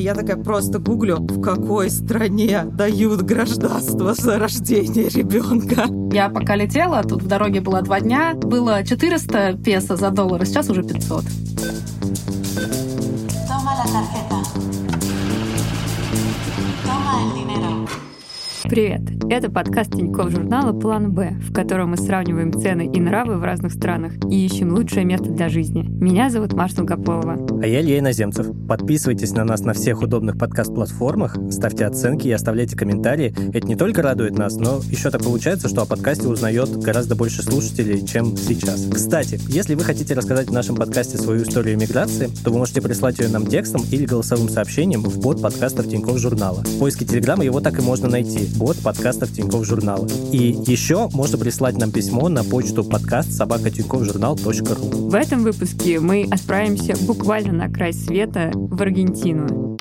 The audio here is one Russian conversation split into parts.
И я такая просто гуглю, в какой стране дают гражданство за рождение ребенка. Я пока летела, тут в дороге было два дня, было 400 песо за доллар, а сейчас уже 500. Toma la tarjeta. Toma el dinero. Привет! Это подкаст Тинькофф журнала «План Б», в котором мы сравниваем цены и нравы в разных странах и ищем лучшее место для жизни. Меня зовут Маша Долгополова. А я Илья Иноземцев. Подписывайтесь на нас на всех удобных подкаст-платформах, ставьте оценки и оставляйте комментарии. Это не только радует нас, но еще так получается, что о подкасте узнает гораздо больше слушателей, чем сейчас. Кстати, если вы хотите рассказать в нашем подкасте свою историю миграции, то вы можете прислать ее нам текстом или голосовым сообщением в бот подкастов Тинькофф журнала. В поиске Телеграма его так и можно найти бот подкастов Тинькофф журнала. И еще можно прислать нам письмо на почту подкаст собакатиньковжурнал.ру. В этом выпуске мы отправимся буквально на край света в Аргентину.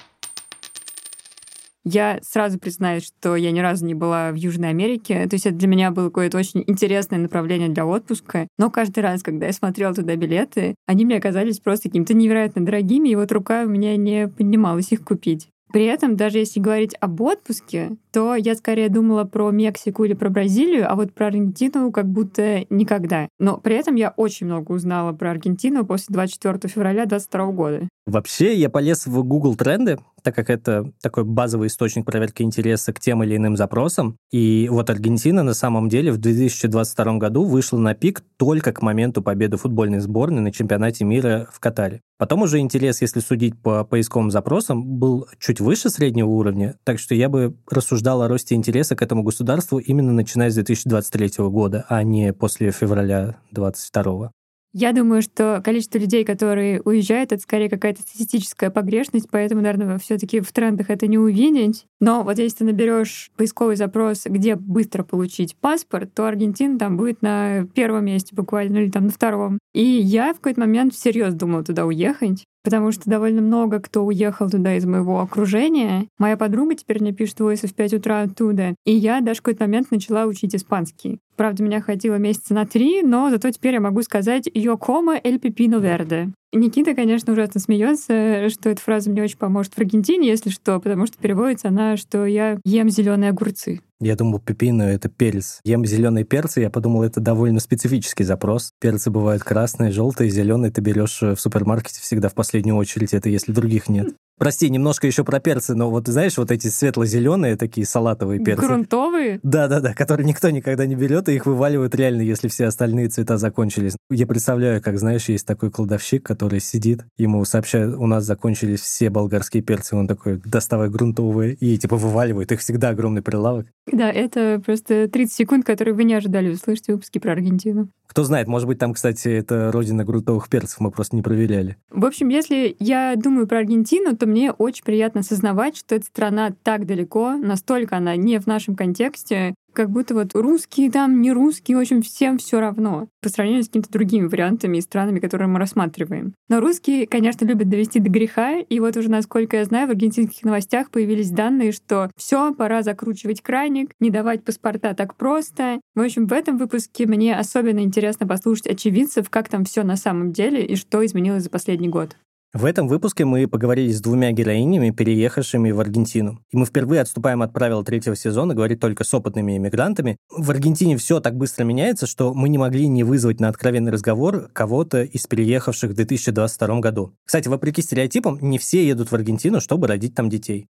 Я сразу признаюсь, что я ни разу не была в Южной Америке. То есть это для меня было какое-то очень интересное направление для отпуска. Но каждый раз, когда я смотрела туда билеты, они мне оказались просто какими-то невероятно дорогими, и вот рука у меня не поднималась их купить. При этом, даже если говорить об отпуске, то я скорее думала про Мексику или про Бразилию, а вот про Аргентину как будто никогда. Но при этом я очень много узнала про Аргентину после 24 февраля 2022 года. Вообще, я полез в Google тренды, так как это такой базовый источник проверки интереса к тем или иным запросам. И вот Аргентина на самом деле в 2022 году вышла на пик только к моменту победы футбольной сборной на чемпионате мира в Катаре. Потом уже интерес, если судить по поисковым запросам, был чуть выше среднего уровня, так что я бы рассуждал о росте интереса к этому государству именно начиная с 2023 года, а не после февраля 2022. Я думаю, что количество людей, которые уезжают, это скорее какая-то статистическая погрешность, поэтому, наверное, все-таки в трендах это не увидеть. Но вот если ты наберешь поисковый запрос, где быстро получить паспорт, то Аргентина там будет на первом месте буквально, или там на втором. И я в какой-то момент всерьез думала туда уехать потому что довольно много кто уехал туда из моего окружения. Моя подруга теперь мне пишет войсы в 5 утра оттуда. И я даже в какой-то момент начала учить испанский. Правда, меня хватило месяца на три, но зато теперь я могу сказать «Yo como el pepino verde». Никита, конечно, ужасно смеется, что эта фраза мне очень поможет в Аргентине, если что, потому что переводится она, что я ем зеленые огурцы. Я думал, пепино — это перец. Ем зеленые перцы, я подумал, это довольно специфический запрос. Перцы бывают красные, желтые, зеленые. Ты берешь в супермаркете всегда в последнюю очередь, это если других нет. Прости, немножко еще про перцы, но вот знаешь, вот эти светло-зеленые такие салатовые перцы. Грунтовые? Да-да-да, которые никто никогда не берет, и их вываливают реально, если все остальные цвета закончились. Я представляю, как, знаешь, есть такой кладовщик, который сидит, ему сообщают, у нас закончились все болгарские перцы, он такой, доставай грунтовые, и типа вываливает, их всегда огромный прилавок. Да, это просто 30 секунд, которые вы не ожидали услышать в выпуске про Аргентину. Кто знает, может быть, там, кстати, это родина грунтовых перцев, мы просто не проверяли. В общем, если я думаю про Аргентину, то мне очень приятно осознавать, что эта страна так далеко, настолько она не в нашем контексте, как будто вот русские там, не русские, в общем, всем все равно по сравнению с какими-то другими вариантами и странами, которые мы рассматриваем. Но русские, конечно, любят довести до греха, и вот уже, насколько я знаю, в аргентинских новостях появились данные, что все, пора закручивать краник, не давать паспорта так просто. В общем, в этом выпуске мне особенно интересно послушать очевидцев, как там все на самом деле и что изменилось за последний год. В этом выпуске мы поговорили с двумя героинями, переехавшими в Аргентину. И мы впервые отступаем от правил третьего сезона, говорить только с опытными иммигрантами. В Аргентине все так быстро меняется, что мы не могли не вызвать на откровенный разговор кого-то из переехавших в 2022 году. Кстати, вопреки стереотипам, не все едут в Аргентину, чтобы родить там детей.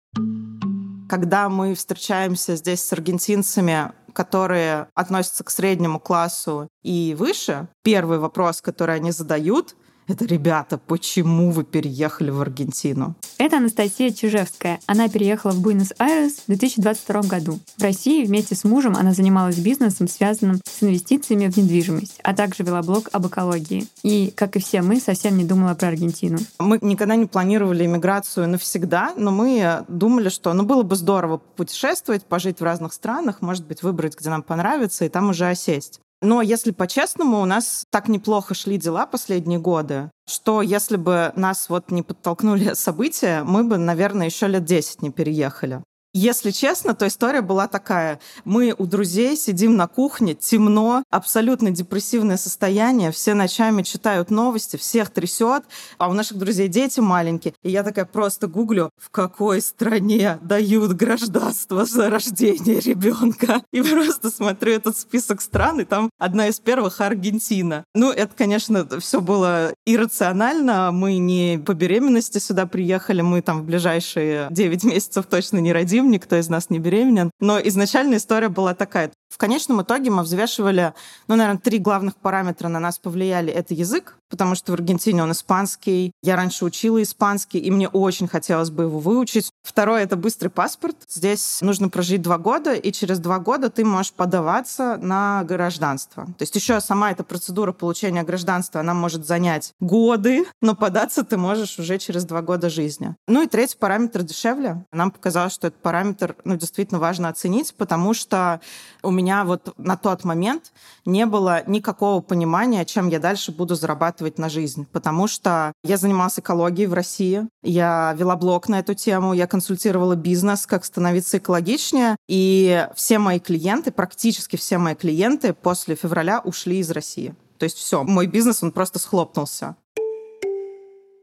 Когда мы встречаемся здесь с аргентинцами, которые относятся к среднему классу и выше, первый вопрос, который они задают — это, ребята, почему вы переехали в Аргентину? Это Анастасия Чижевская. Она переехала в Буэнос-Айрес в 2022 году. В России вместе с мужем она занималась бизнесом, связанным с инвестициями в недвижимость, а также вела блог об экологии. И, как и все мы, совсем не думала про Аргентину. Мы никогда не планировали иммиграцию навсегда, но мы думали, что ну, было бы здорово путешествовать, пожить в разных странах, может быть, выбрать, где нам понравится, и там уже осесть. Но если по-честному, у нас так неплохо шли дела последние годы, что если бы нас вот не подтолкнули события, мы бы, наверное, еще лет 10 не переехали. Если честно, то история была такая. Мы у друзей сидим на кухне, темно, абсолютно депрессивное состояние, все ночами читают новости, всех трясет, а у наших друзей дети маленькие. И я такая просто гуглю, в какой стране дают гражданство за рождение ребенка. И просто смотрю этот список стран, и там одна из первых Аргентина. Ну, это, конечно, все было иррационально. Мы не по беременности сюда приехали, мы там в ближайшие 9 месяцев точно не родим никто из нас не беременен. Но изначально история была такая. В конечном итоге мы взвешивали, ну, наверное, три главных параметра на нас повлияли. Это язык, потому что в Аргентине он испанский. Я раньше учила испанский, и мне очень хотелось бы его выучить. Второе — это быстрый паспорт. Здесь нужно прожить два года, и через два года ты можешь подаваться на гражданство. То есть еще сама эта процедура получения гражданства, она может занять годы, но податься ты можешь уже через два года жизни. Ну и третий параметр дешевле. Нам показалось, что этот параметр ну, действительно важно оценить, потому что у меня вот на тот момент не было никакого понимания, чем я дальше буду зарабатывать на жизнь. Потому что я занималась экологией в России, я вела блог на эту тему, я консультировала бизнес, как становиться экологичнее. И все мои клиенты, практически все мои клиенты после февраля ушли из России. То есть все, мой бизнес, он просто схлопнулся.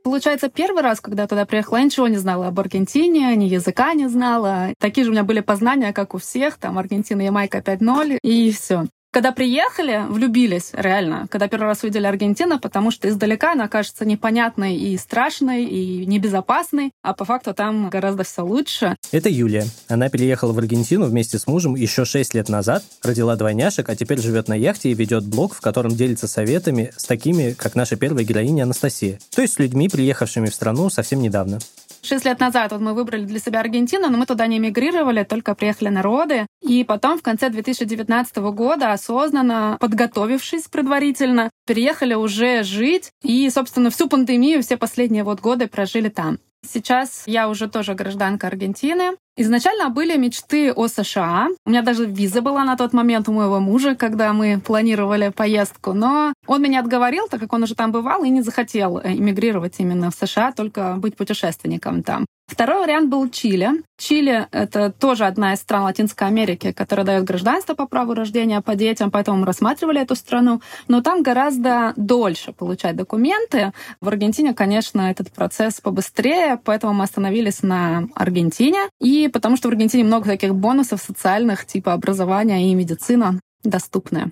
Получается, первый раз, когда я туда приехала, я ничего не знала об Аргентине, ни языка не знала. Такие же у меня были познания, как у всех, там Аргентина, Ямайка 5.0, и все. Когда приехали, влюбились, реально, когда первый раз увидели Аргентину, потому что издалека она кажется непонятной и страшной, и небезопасной, а по факту там гораздо все лучше. Это Юлия. Она переехала в Аргентину вместе с мужем еще 6 лет назад, родила двойняшек, а теперь живет на яхте и ведет блог, в котором делится советами с такими, как наша первая героиня Анастасия. То есть с людьми, приехавшими в страну совсем недавно. Шесть лет назад вот мы выбрали для себя Аргентину, но мы туда не эмигрировали, только приехали народы. И потом в конце 2019 года осознанно, подготовившись предварительно, переехали уже жить. И, собственно, всю пандемию, все последние вот годы прожили там. Сейчас я уже тоже гражданка Аргентины. Изначально были мечты о США. У меня даже виза была на тот момент у моего мужа, когда мы планировали поездку. Но он меня отговорил, так как он уже там бывал и не захотел эмигрировать именно в США, только быть путешественником там. Второй вариант был Чили. Чили — это тоже одна из стран Латинской Америки, которая дает гражданство по праву рождения по детям, поэтому мы рассматривали эту страну. Но там гораздо дольше получать документы. В Аргентине, конечно, этот процесс побыстрее, поэтому мы остановились на Аргентине. И потому что в Аргентине много таких бонусов социальных, типа образования и медицина доступные.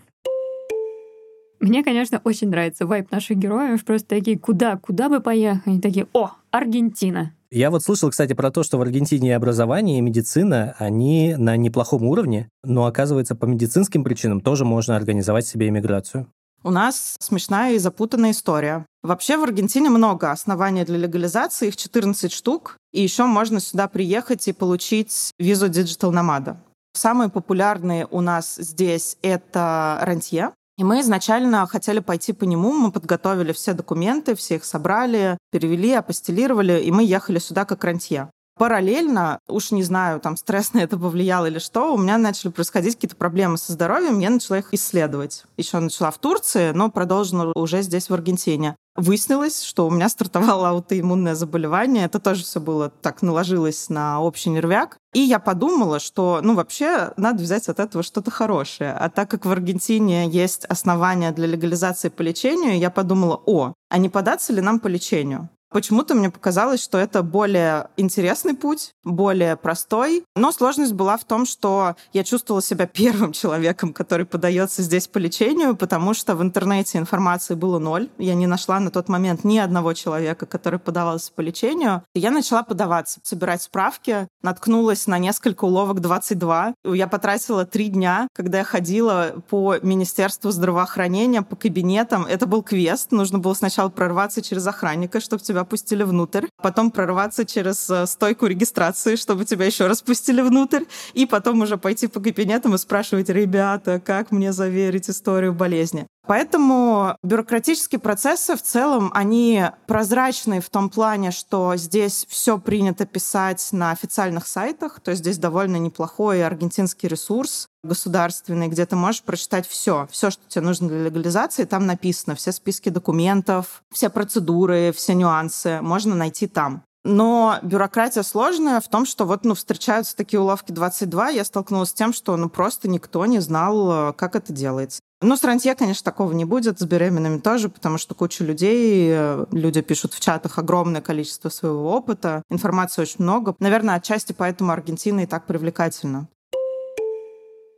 Мне, конечно, очень нравится вайп наших героев. Просто такие, куда, куда бы поехать? Они такие, о, Аргентина. Я вот слышал, кстати, про то, что в Аргентине образование и медицина, они на неплохом уровне, но, оказывается, по медицинским причинам тоже можно организовать себе иммиграцию. У нас смешная и запутанная история. Вообще в Аргентине много оснований для легализации, их 14 штук, и еще можно сюда приехать и получить визу Digital Nomada. Самые популярные у нас здесь это рантье, и мы изначально хотели пойти по нему, мы подготовили все документы, все их собрали, перевели, апостелировали, и мы ехали сюда как рантье. Параллельно, уж не знаю, там стресс на это повлиял или что, у меня начали происходить какие-то проблемы со здоровьем, я начала их исследовать. Еще начала в Турции, но продолжила уже здесь, в Аргентине. Выяснилось, что у меня стартовало аутоиммунное заболевание. Это тоже все было так наложилось на общий нервяк. И я подумала, что, ну, вообще надо взять от этого что-то хорошее. А так как в Аргентине есть основания для легализации по лечению, я подумала, о, а не податься ли нам по лечению? Почему-то мне показалось, что это более интересный путь, более простой. Но сложность была в том, что я чувствовала себя первым человеком, который подается здесь по лечению, потому что в интернете информации было ноль. Я не нашла на тот момент ни одного человека, который подавался по лечению. И я начала подаваться, собирать справки, наткнулась на несколько уловок 22. Я потратила три дня, когда я ходила по Министерству здравоохранения, по кабинетам. Это был квест. Нужно было сначала прорваться через охранника, чтобы тебя пустили внутрь, потом прорваться через э, стойку регистрации, чтобы тебя еще раз пустили внутрь, и потом уже пойти по кабинетам и спрашивать, ребята, как мне заверить историю болезни. Поэтому бюрократические процессы в целом, они прозрачные в том плане, что здесь все принято писать на официальных сайтах, то есть здесь довольно неплохой аргентинский ресурс государственный, где ты можешь прочитать все, все, что тебе нужно для легализации, там написано, все списки документов, все процедуры, все нюансы можно найти там. Но бюрократия сложная в том, что вот ну, встречаются такие уловки 22. Я столкнулась с тем, что ну, просто никто не знал, э, как это делается. Ну, с рантье, конечно, такого не будет, с беременными тоже, потому что куча людей, э, люди пишут в чатах огромное количество своего опыта, информации очень много. Наверное, отчасти поэтому Аргентина и так привлекательна.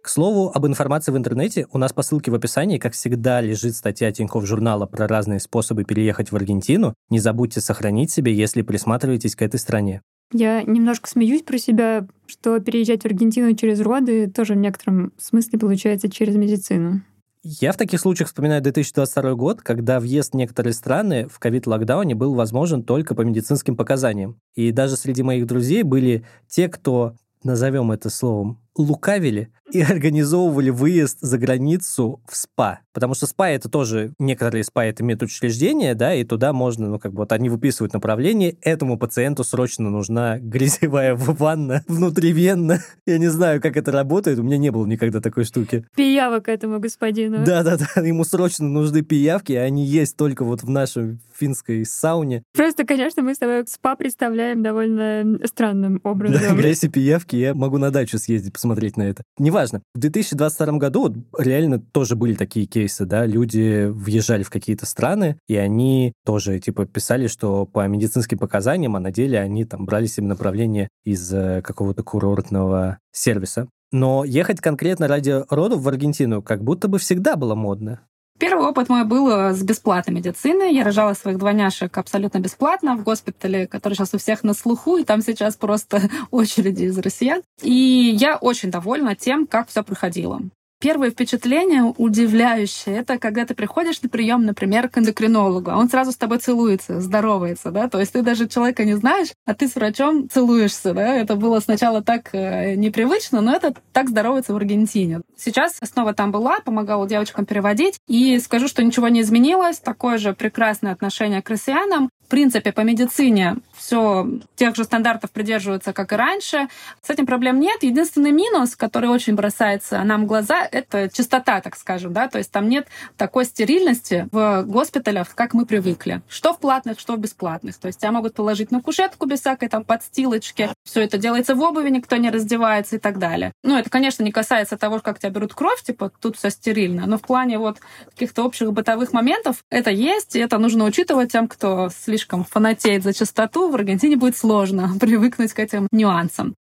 К слову, об информации в интернете у нас по ссылке в описании, как всегда, лежит статья Тинькофф журнала про разные способы переехать в Аргентину. Не забудьте сохранить себе, если присматриваетесь к этой стране. Я немножко смеюсь про себя, что переезжать в Аргентину через роды тоже в некотором смысле получается через медицину. Я в таких случаях вспоминаю 2022 год, когда въезд в некоторые страны в ковид-локдауне был возможен только по медицинским показаниям. И даже среди моих друзей были те, кто, назовем это словом, лукавили и организовывали выезд за границу в СПА. Потому что СПА это тоже, некоторые СПА это медучреждения, да, и туда можно, ну, как бы вот они выписывают направление, этому пациенту срочно нужна грязевая ванна внутривенно. Я не знаю, как это работает, у меня не было никогда такой штуки. Пиявок этому господину. Да-да-да, ему срочно нужны пиявки, а они есть только вот в нашей финской сауне. Просто, конечно, мы с тобой СПА представляем довольно странным образом. Да, грязь и пиявки, я могу на дачу съездить, посмотреть на это. Неважно. В 2022 году вот реально тоже были такие кейсы, да, люди въезжали в какие-то страны, и они тоже, типа, писали, что по медицинским показаниям, а на деле они там брали себе направление из э, какого-то курортного сервиса. Но ехать конкретно ради родов в Аргентину как будто бы всегда было модно. Первый опыт мой был э, с бесплатной медициной. Я рожала своих двойняшек абсолютно бесплатно в госпитале, который сейчас у всех на слуху, и там сейчас просто очереди из россиян. И я очень довольна тем, как все проходило. Первое впечатление удивляющее, это когда ты приходишь на прием, например, к эндокринологу, а он сразу с тобой целуется, здоровается, да, то есть ты даже человека не знаешь, а ты с врачом целуешься, да, это было сначала так э, непривычно, но это так здоровается в Аргентине. Сейчас снова там была, помогала девочкам переводить, и скажу, что ничего не изменилось, такое же прекрасное отношение к россиянам, в принципе, по медицине все тех же стандартов придерживаются, как и раньше. С этим проблем нет. Единственный минус, который очень бросается нам в глаза, это чистота, так скажем, да, то есть там нет такой стерильности в госпиталях, как мы привыкли. Что в платных, что в бесплатных. То есть тебя могут положить на кушетку без всякой там подстилочки. Все это делается в обуви, никто не раздевается и так далее. Ну, это, конечно, не касается того, как тебя берут кровь, типа тут все стерильно, но в плане вот каких-то общих бытовых моментов это есть, и это нужно учитывать тем, кто слишком фанатеет за чистоту, в Аргентине будет сложно привыкнуть к этим нюансам.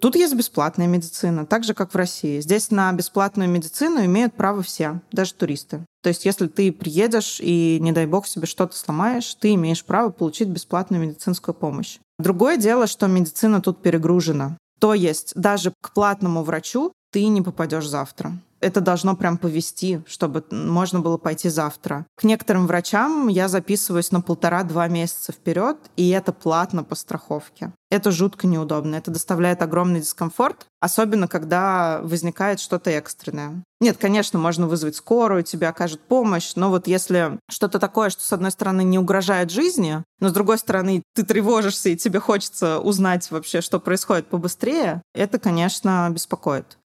Тут есть бесплатная медицина, так же, как в России. Здесь на бесплатную медицину имеют право все, даже туристы. То есть, если ты приедешь и, не дай бог, себе что-то сломаешь, ты имеешь право получить бесплатную медицинскую помощь. Другое дело, что медицина тут перегружена. То есть, даже к платному врачу ты не попадешь завтра это должно прям повести, чтобы можно было пойти завтра. К некоторым врачам я записываюсь на полтора-два месяца вперед, и это платно по страховке. Это жутко неудобно, это доставляет огромный дискомфорт, особенно когда возникает что-то экстренное. Нет, конечно, можно вызвать скорую, тебе окажут помощь, но вот если что-то такое, что с одной стороны не угрожает жизни, но с другой стороны ты тревожишься и тебе хочется узнать вообще, что происходит побыстрее, это, конечно, беспокоит.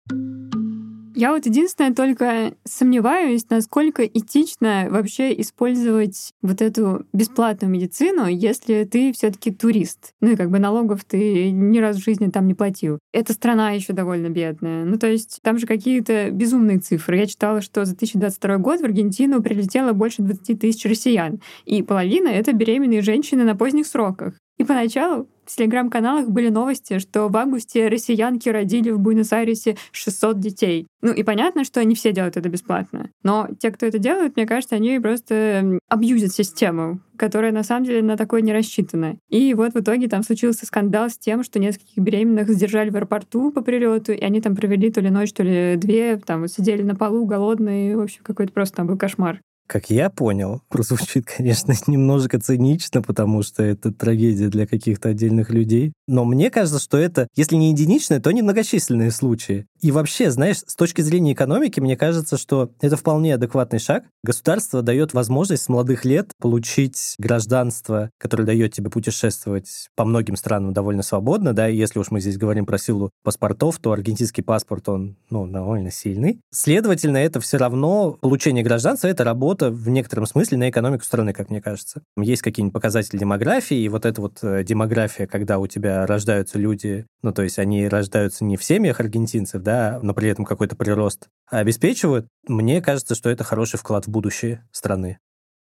Я вот единственное только сомневаюсь, насколько этично вообще использовать вот эту бесплатную медицину, если ты все таки турист. Ну и как бы налогов ты ни разу в жизни там не платил. Эта страна еще довольно бедная. Ну то есть там же какие-то безумные цифры. Я читала, что за 2022 год в Аргентину прилетело больше 20 тысяч россиян. И половина — это беременные женщины на поздних сроках. И поначалу в телеграм-каналах были новости, что в августе россиянки родили в Буэнос-Айресе 600 детей. Ну и понятно, что они все делают это бесплатно. Но те, кто это делают, мне кажется, они просто абьюзят систему, которая на самом деле на такое не рассчитана. И вот в итоге там случился скандал с тем, что нескольких беременных задержали в аэропорту по прилету, и они там провели то ли ночь, то ли две, там вот сидели на полу голодные, в общем, какой-то просто там был кошмар. Как я понял, прозвучит, конечно, немножко цинично, потому что это трагедия для каких-то отдельных людей. Но мне кажется, что это, если не единичные, то немногочисленные случаи. И вообще, знаешь, с точки зрения экономики, мне кажется, что это вполне адекватный шаг. Государство дает возможность с молодых лет получить гражданство, которое дает тебе путешествовать по многим странам довольно свободно, да, и если уж мы здесь говорим про силу паспортов, то аргентинский паспорт, он, ну, довольно сильный. Следовательно, это все равно получение гражданства, это работа в некотором смысле на экономику страны, как мне кажется. Есть какие-нибудь показатели демографии, и вот эта вот э, демография, когда у тебя рождаются люди, ну, то есть они рождаются не в семьях аргентинцев, да, но при этом какой-то прирост обеспечивают, мне кажется, что это хороший вклад в будущее страны.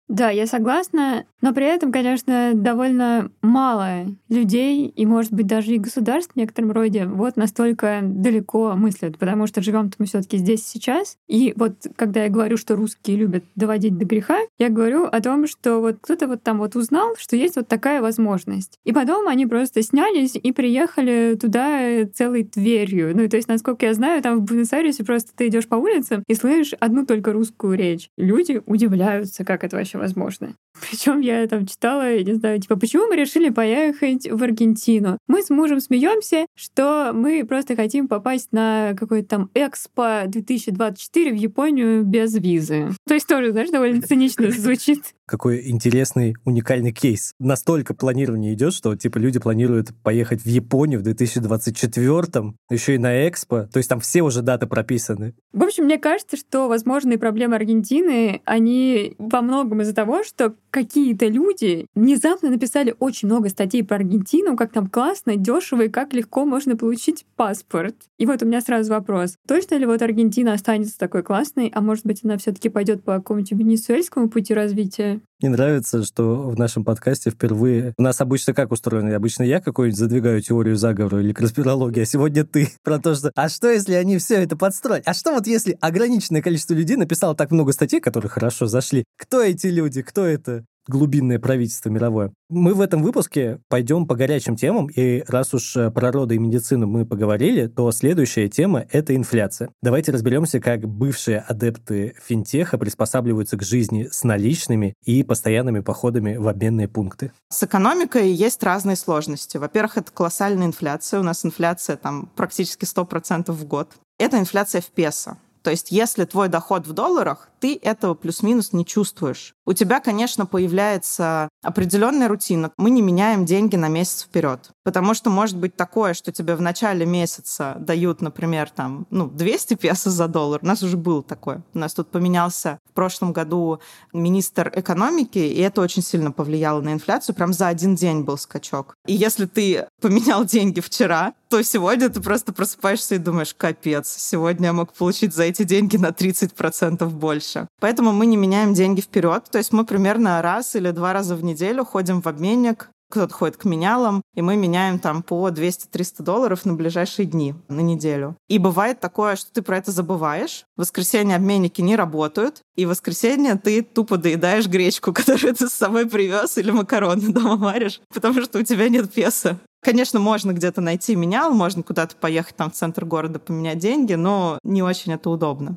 Да, я согласна, но при этом, конечно, довольно мало людей и, может быть, даже и государств в некотором роде вот настолько далеко мыслят, потому что живем мы все-таки здесь сейчас. И вот когда я говорю, что русские любят доводить до греха, я говорю о том, что вот кто-то вот там вот узнал, что есть вот такая возможность. И потом они просто снялись и приехали туда целой дверью. Ну, то есть, насколько я знаю, там в Буэнос-Айресе просто ты идешь по улицам и слышишь одну только русскую речь. Люди удивляются, как это вообще возможно. Причем я там читала, я не знаю, типа, почему мы решили поехать в Аргентину? Мы с мужем смеемся, что мы просто хотим попасть на какой-то там Экспо 2024 в Японию без визы. То есть тоже, знаешь, довольно цинично звучит. Какой интересный, уникальный кейс. Настолько планирование идет, что типа люди планируют поехать в Японию в 2024, еще и на Экспо. То есть там все уже даты прописаны. В общем, мне кажется, что возможные проблемы Аргентины, они во многом из-за того, что какие-то люди внезапно написали очень много статей про Аргентину, как там классно, дешево и как легко можно получить паспорт. И вот у меня сразу вопрос. Точно ли вот Аргентина останется такой классной, а может быть она все таки пойдет по какому-нибудь венесуэльскому пути развития? Мне нравится, что в нашем подкасте впервые... У нас обычно как устроено? Обычно я какой-нибудь задвигаю теорию заговора или конспирологии, а сегодня ты про то, что... А что, если они все это подстроили? А что вот если ограниченное количество людей написало так много статей, которые хорошо зашли? Кто эти люди? Кто это? Глубинное правительство мировое. Мы в этом выпуске пойдем по горячим темам, и раз уж э, про роды и медицину мы поговорили, то следующая тема — это инфляция. Давайте разберемся, как бывшие адепты финтеха приспосабливаются к жизни с наличными и постоянными походами в обменные пункты. С экономикой есть разные сложности. Во-первых, это колоссальная инфляция. У нас инфляция там практически 100% в год. Это инфляция в песо. То есть если твой доход в долларах, ты этого плюс-минус не чувствуешь. У тебя, конечно, появляется определенная рутина. Мы не меняем деньги на месяц вперед. Потому что может быть такое, что тебе в начале месяца дают, например, там, ну, 200 песо за доллар. У нас уже было такое. У нас тут поменялся в прошлом году министр экономики, и это очень сильно повлияло на инфляцию. Прям за один день был скачок. И если ты поменял деньги вчера, то сегодня ты просто просыпаешься и думаешь, капец, сегодня я мог получить за эти деньги на 30% больше. Поэтому мы не меняем деньги вперед. То есть мы примерно раз или два раза в неделю ходим в обменник, кто-то ходит к менялам, и мы меняем там по 200-300 долларов на ближайшие дни, на неделю. И бывает такое, что ты про это забываешь, в воскресенье обменники не работают, и в воскресенье ты тупо доедаешь гречку, которую ты с собой привез, или макароны дома варишь, потому что у тебя нет песа. Конечно, можно где-то найти менял, можно куда-то поехать там в центр города поменять деньги, но не очень это удобно.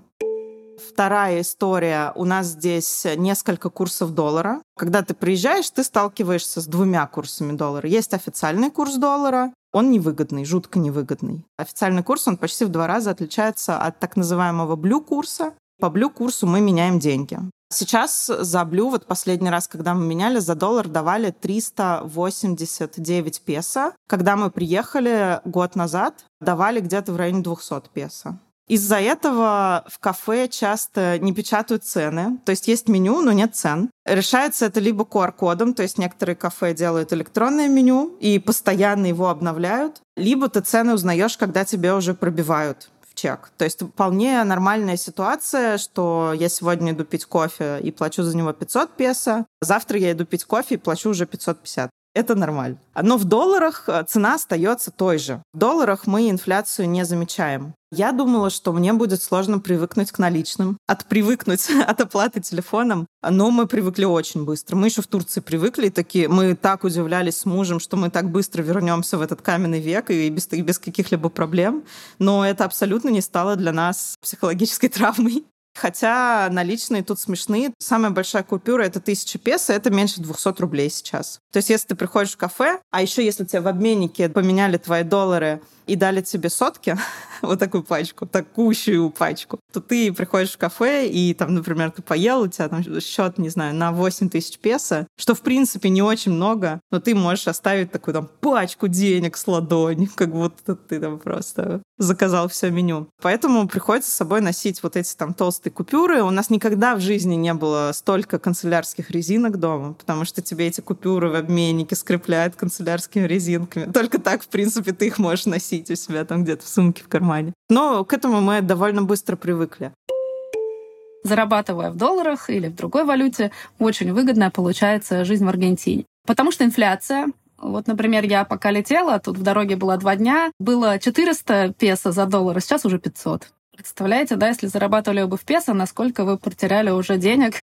Вторая история. У нас здесь несколько курсов доллара. Когда ты приезжаешь, ты сталкиваешься с двумя курсами доллара. Есть официальный курс доллара, он невыгодный, жутко невыгодный. Официальный курс, он почти в два раза отличается от так называемого блю-курса. По блю-курсу мы меняем деньги. Сейчас за блю, вот последний раз, когда мы меняли, за доллар давали 389 песо. Когда мы приехали год назад, давали где-то в районе 200 песо. Из-за этого в кафе часто не печатают цены, то есть есть меню, но нет цен. Решается это либо QR-кодом, то есть некоторые кафе делают электронное меню и постоянно его обновляют, либо ты цены узнаешь, когда тебе уже пробивают чек. То есть вполне нормальная ситуация, что я сегодня иду пить кофе и плачу за него 500 песо, завтра я иду пить кофе и плачу уже 550 это нормально. Но в долларах э, цена остается той же. В долларах мы инфляцию не замечаем. Я думала, что мне будет сложно привыкнуть к наличным, отпривыкнуть от оплаты телефоном, но мы привыкли очень быстро. Мы еще в Турции привыкли, такие, мы так удивлялись с мужем, что мы так быстро вернемся в этот каменный век и без, и без каких-либо проблем, но это абсолютно не стало для нас психологической травмой. Хотя наличные тут смешные. Самая большая купюра — это 1000 песо, это меньше 200 рублей сейчас. То есть если ты приходишь в кафе, а еще если тебе в обменнике поменяли твои доллары и дали тебе сотки, вот такую пачку, такущую пачку, то ты приходишь в кафе, и там, например, ты поел, у тебя там счет, не знаю, на 8 тысяч песо, что, в принципе, не очень много, но ты можешь оставить такую там пачку денег с ладони, как будто ты там просто заказал все меню. Поэтому приходится с собой носить вот эти там толстые купюры. У нас никогда в жизни не было столько канцелярских резинок дома, потому что тебе эти купюры в обменнике скрепляют канцелярскими резинками. Только так, в принципе, ты их можешь носить у себя там где-то в сумке, в кармане. Но к этому мы довольно быстро привыкли зарабатывая в долларах или в другой валюте, очень выгодная получается жизнь в Аргентине. Потому что инфляция, вот, например, я пока летела, тут в дороге было два дня, было 400 песо за доллар, а сейчас уже 500. Представляете, да, если зарабатывали бы в песо, насколько вы потеряли уже денег?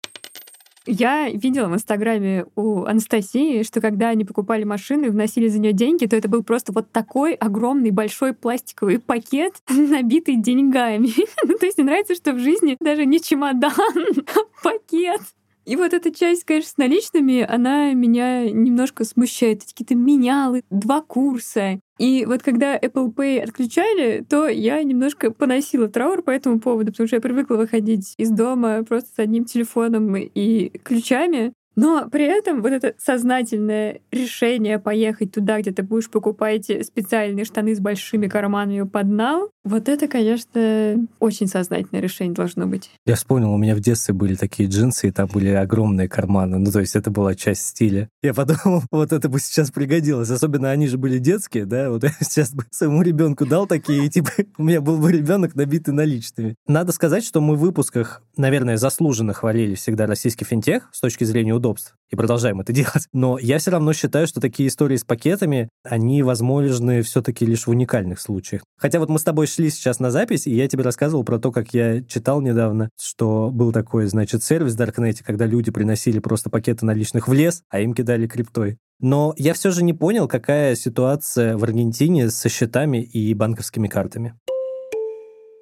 Я видела в Инстаграме у Анастасии, что когда они покупали машину и вносили за нее деньги, то это был просто вот такой огромный большой пластиковый пакет, набитый деньгами. ну, то есть мне нравится, что в жизни даже не чемодан, а пакет. И вот эта часть, конечно, с наличными, она меня немножко смущает. Какие-то менялы, два курса. И вот когда Apple Pay отключали, то я немножко поносила траур по этому поводу, потому что я привыкла выходить из дома просто с одним телефоном и ключами. Но при этом вот это сознательное решение поехать туда, где ты будешь покупать специальные штаны с большими карманами под нал, вот это, конечно, очень сознательное решение должно быть. Я вспомнил, у меня в детстве были такие джинсы, и там были огромные карманы. Ну, то есть это была часть стиля. Я подумал, вот это бы сейчас пригодилось. Особенно они же были детские, да? Вот я сейчас бы своему ребенку дал такие, и типа у меня был бы ребенок набитый наличными. Надо сказать, что мы в выпусках, наверное, заслуженно хвалили всегда российский финтех с точки зрения удобств и продолжаем это делать. Но я все равно считаю, что такие истории с пакетами, они возможны все-таки лишь в уникальных случаях. Хотя вот мы с тобой шли сейчас на запись, и я тебе рассказывал про то, как я читал недавно, что был такой, значит, сервис в Даркнете, когда люди приносили просто пакеты наличных в лес, а им кидали криптой. Но я все же не понял, какая ситуация в Аргентине со счетами и банковскими картами.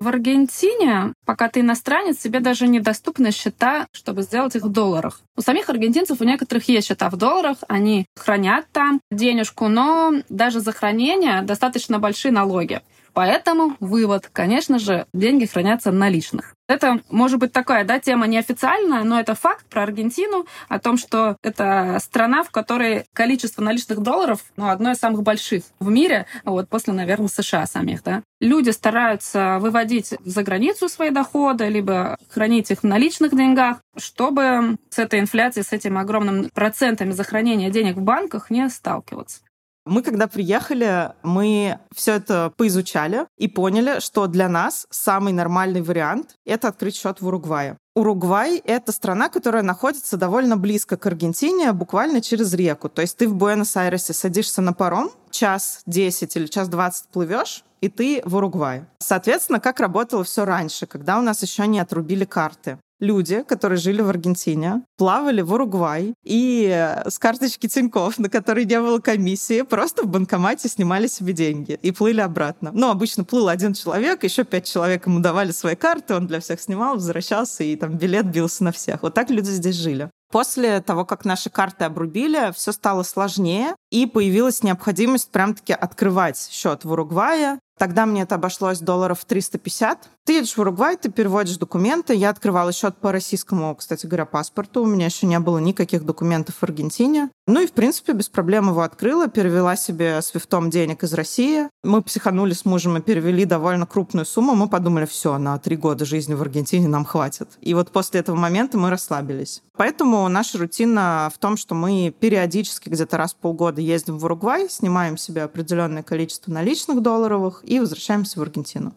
В Аргентине, пока ты иностранец, тебе даже недоступны счета, чтобы сделать их в долларах. У самих аргентинцев у некоторых есть счета в долларах, они хранят там денежку, но даже за хранение достаточно большие налоги. Поэтому вывод, конечно же, деньги хранятся наличных. Это может быть такая да, тема неофициальная, но это факт про Аргентину, о том, что это страна, в которой количество наличных долларов ну, одно из самых больших в мире, вот после, наверное, США самих. Да. Люди стараются выводить за границу свои доходы, либо хранить их в наличных деньгах, чтобы с этой инфляцией, с этими огромными процентами захоронения денег в банках не сталкиваться. Мы, когда приехали, мы все это поизучали и поняли, что для нас самый нормальный вариант — это открыть счет в Уругвае. Уругвай — это страна, которая находится довольно близко к Аргентине, буквально через реку. То есть ты в Буэнос-Айресе садишься на паром, час 10 или час 20 плывешь, и ты в Уругвае. Соответственно, как работало все раньше, когда у нас еще не отрубили карты люди, которые жили в Аргентине, плавали в Уругвай и э, с карточки Тинькофф, на которой не было комиссии, просто в банкомате снимали себе деньги и плыли обратно. Ну, обычно плыл один человек, еще пять человек ему давали свои карты, он для всех снимал, возвращался и там билет бился на всех. Вот так люди здесь жили. После того, как наши карты обрубили, все стало сложнее, и появилась необходимость прям-таки открывать счет в Уругвае, Тогда мне это обошлось долларов 350. Ты едешь в Уругвай, ты переводишь документы. Я открывала счет по российскому, кстати говоря, паспорту. У меня еще не было никаких документов в Аргентине. Ну и, в принципе, без проблем его открыла, перевела себе свифтом денег из России. Мы психанули с мужем и перевели довольно крупную сумму. Мы подумали, все, на три года жизни в Аргентине нам хватит. И вот после этого момента мы расслабились. Поэтому наша рутина в том, что мы периодически где-то раз в полгода ездим в Уругвай, снимаем себе определенное количество наличных долларовых и возвращаемся в Аргентину.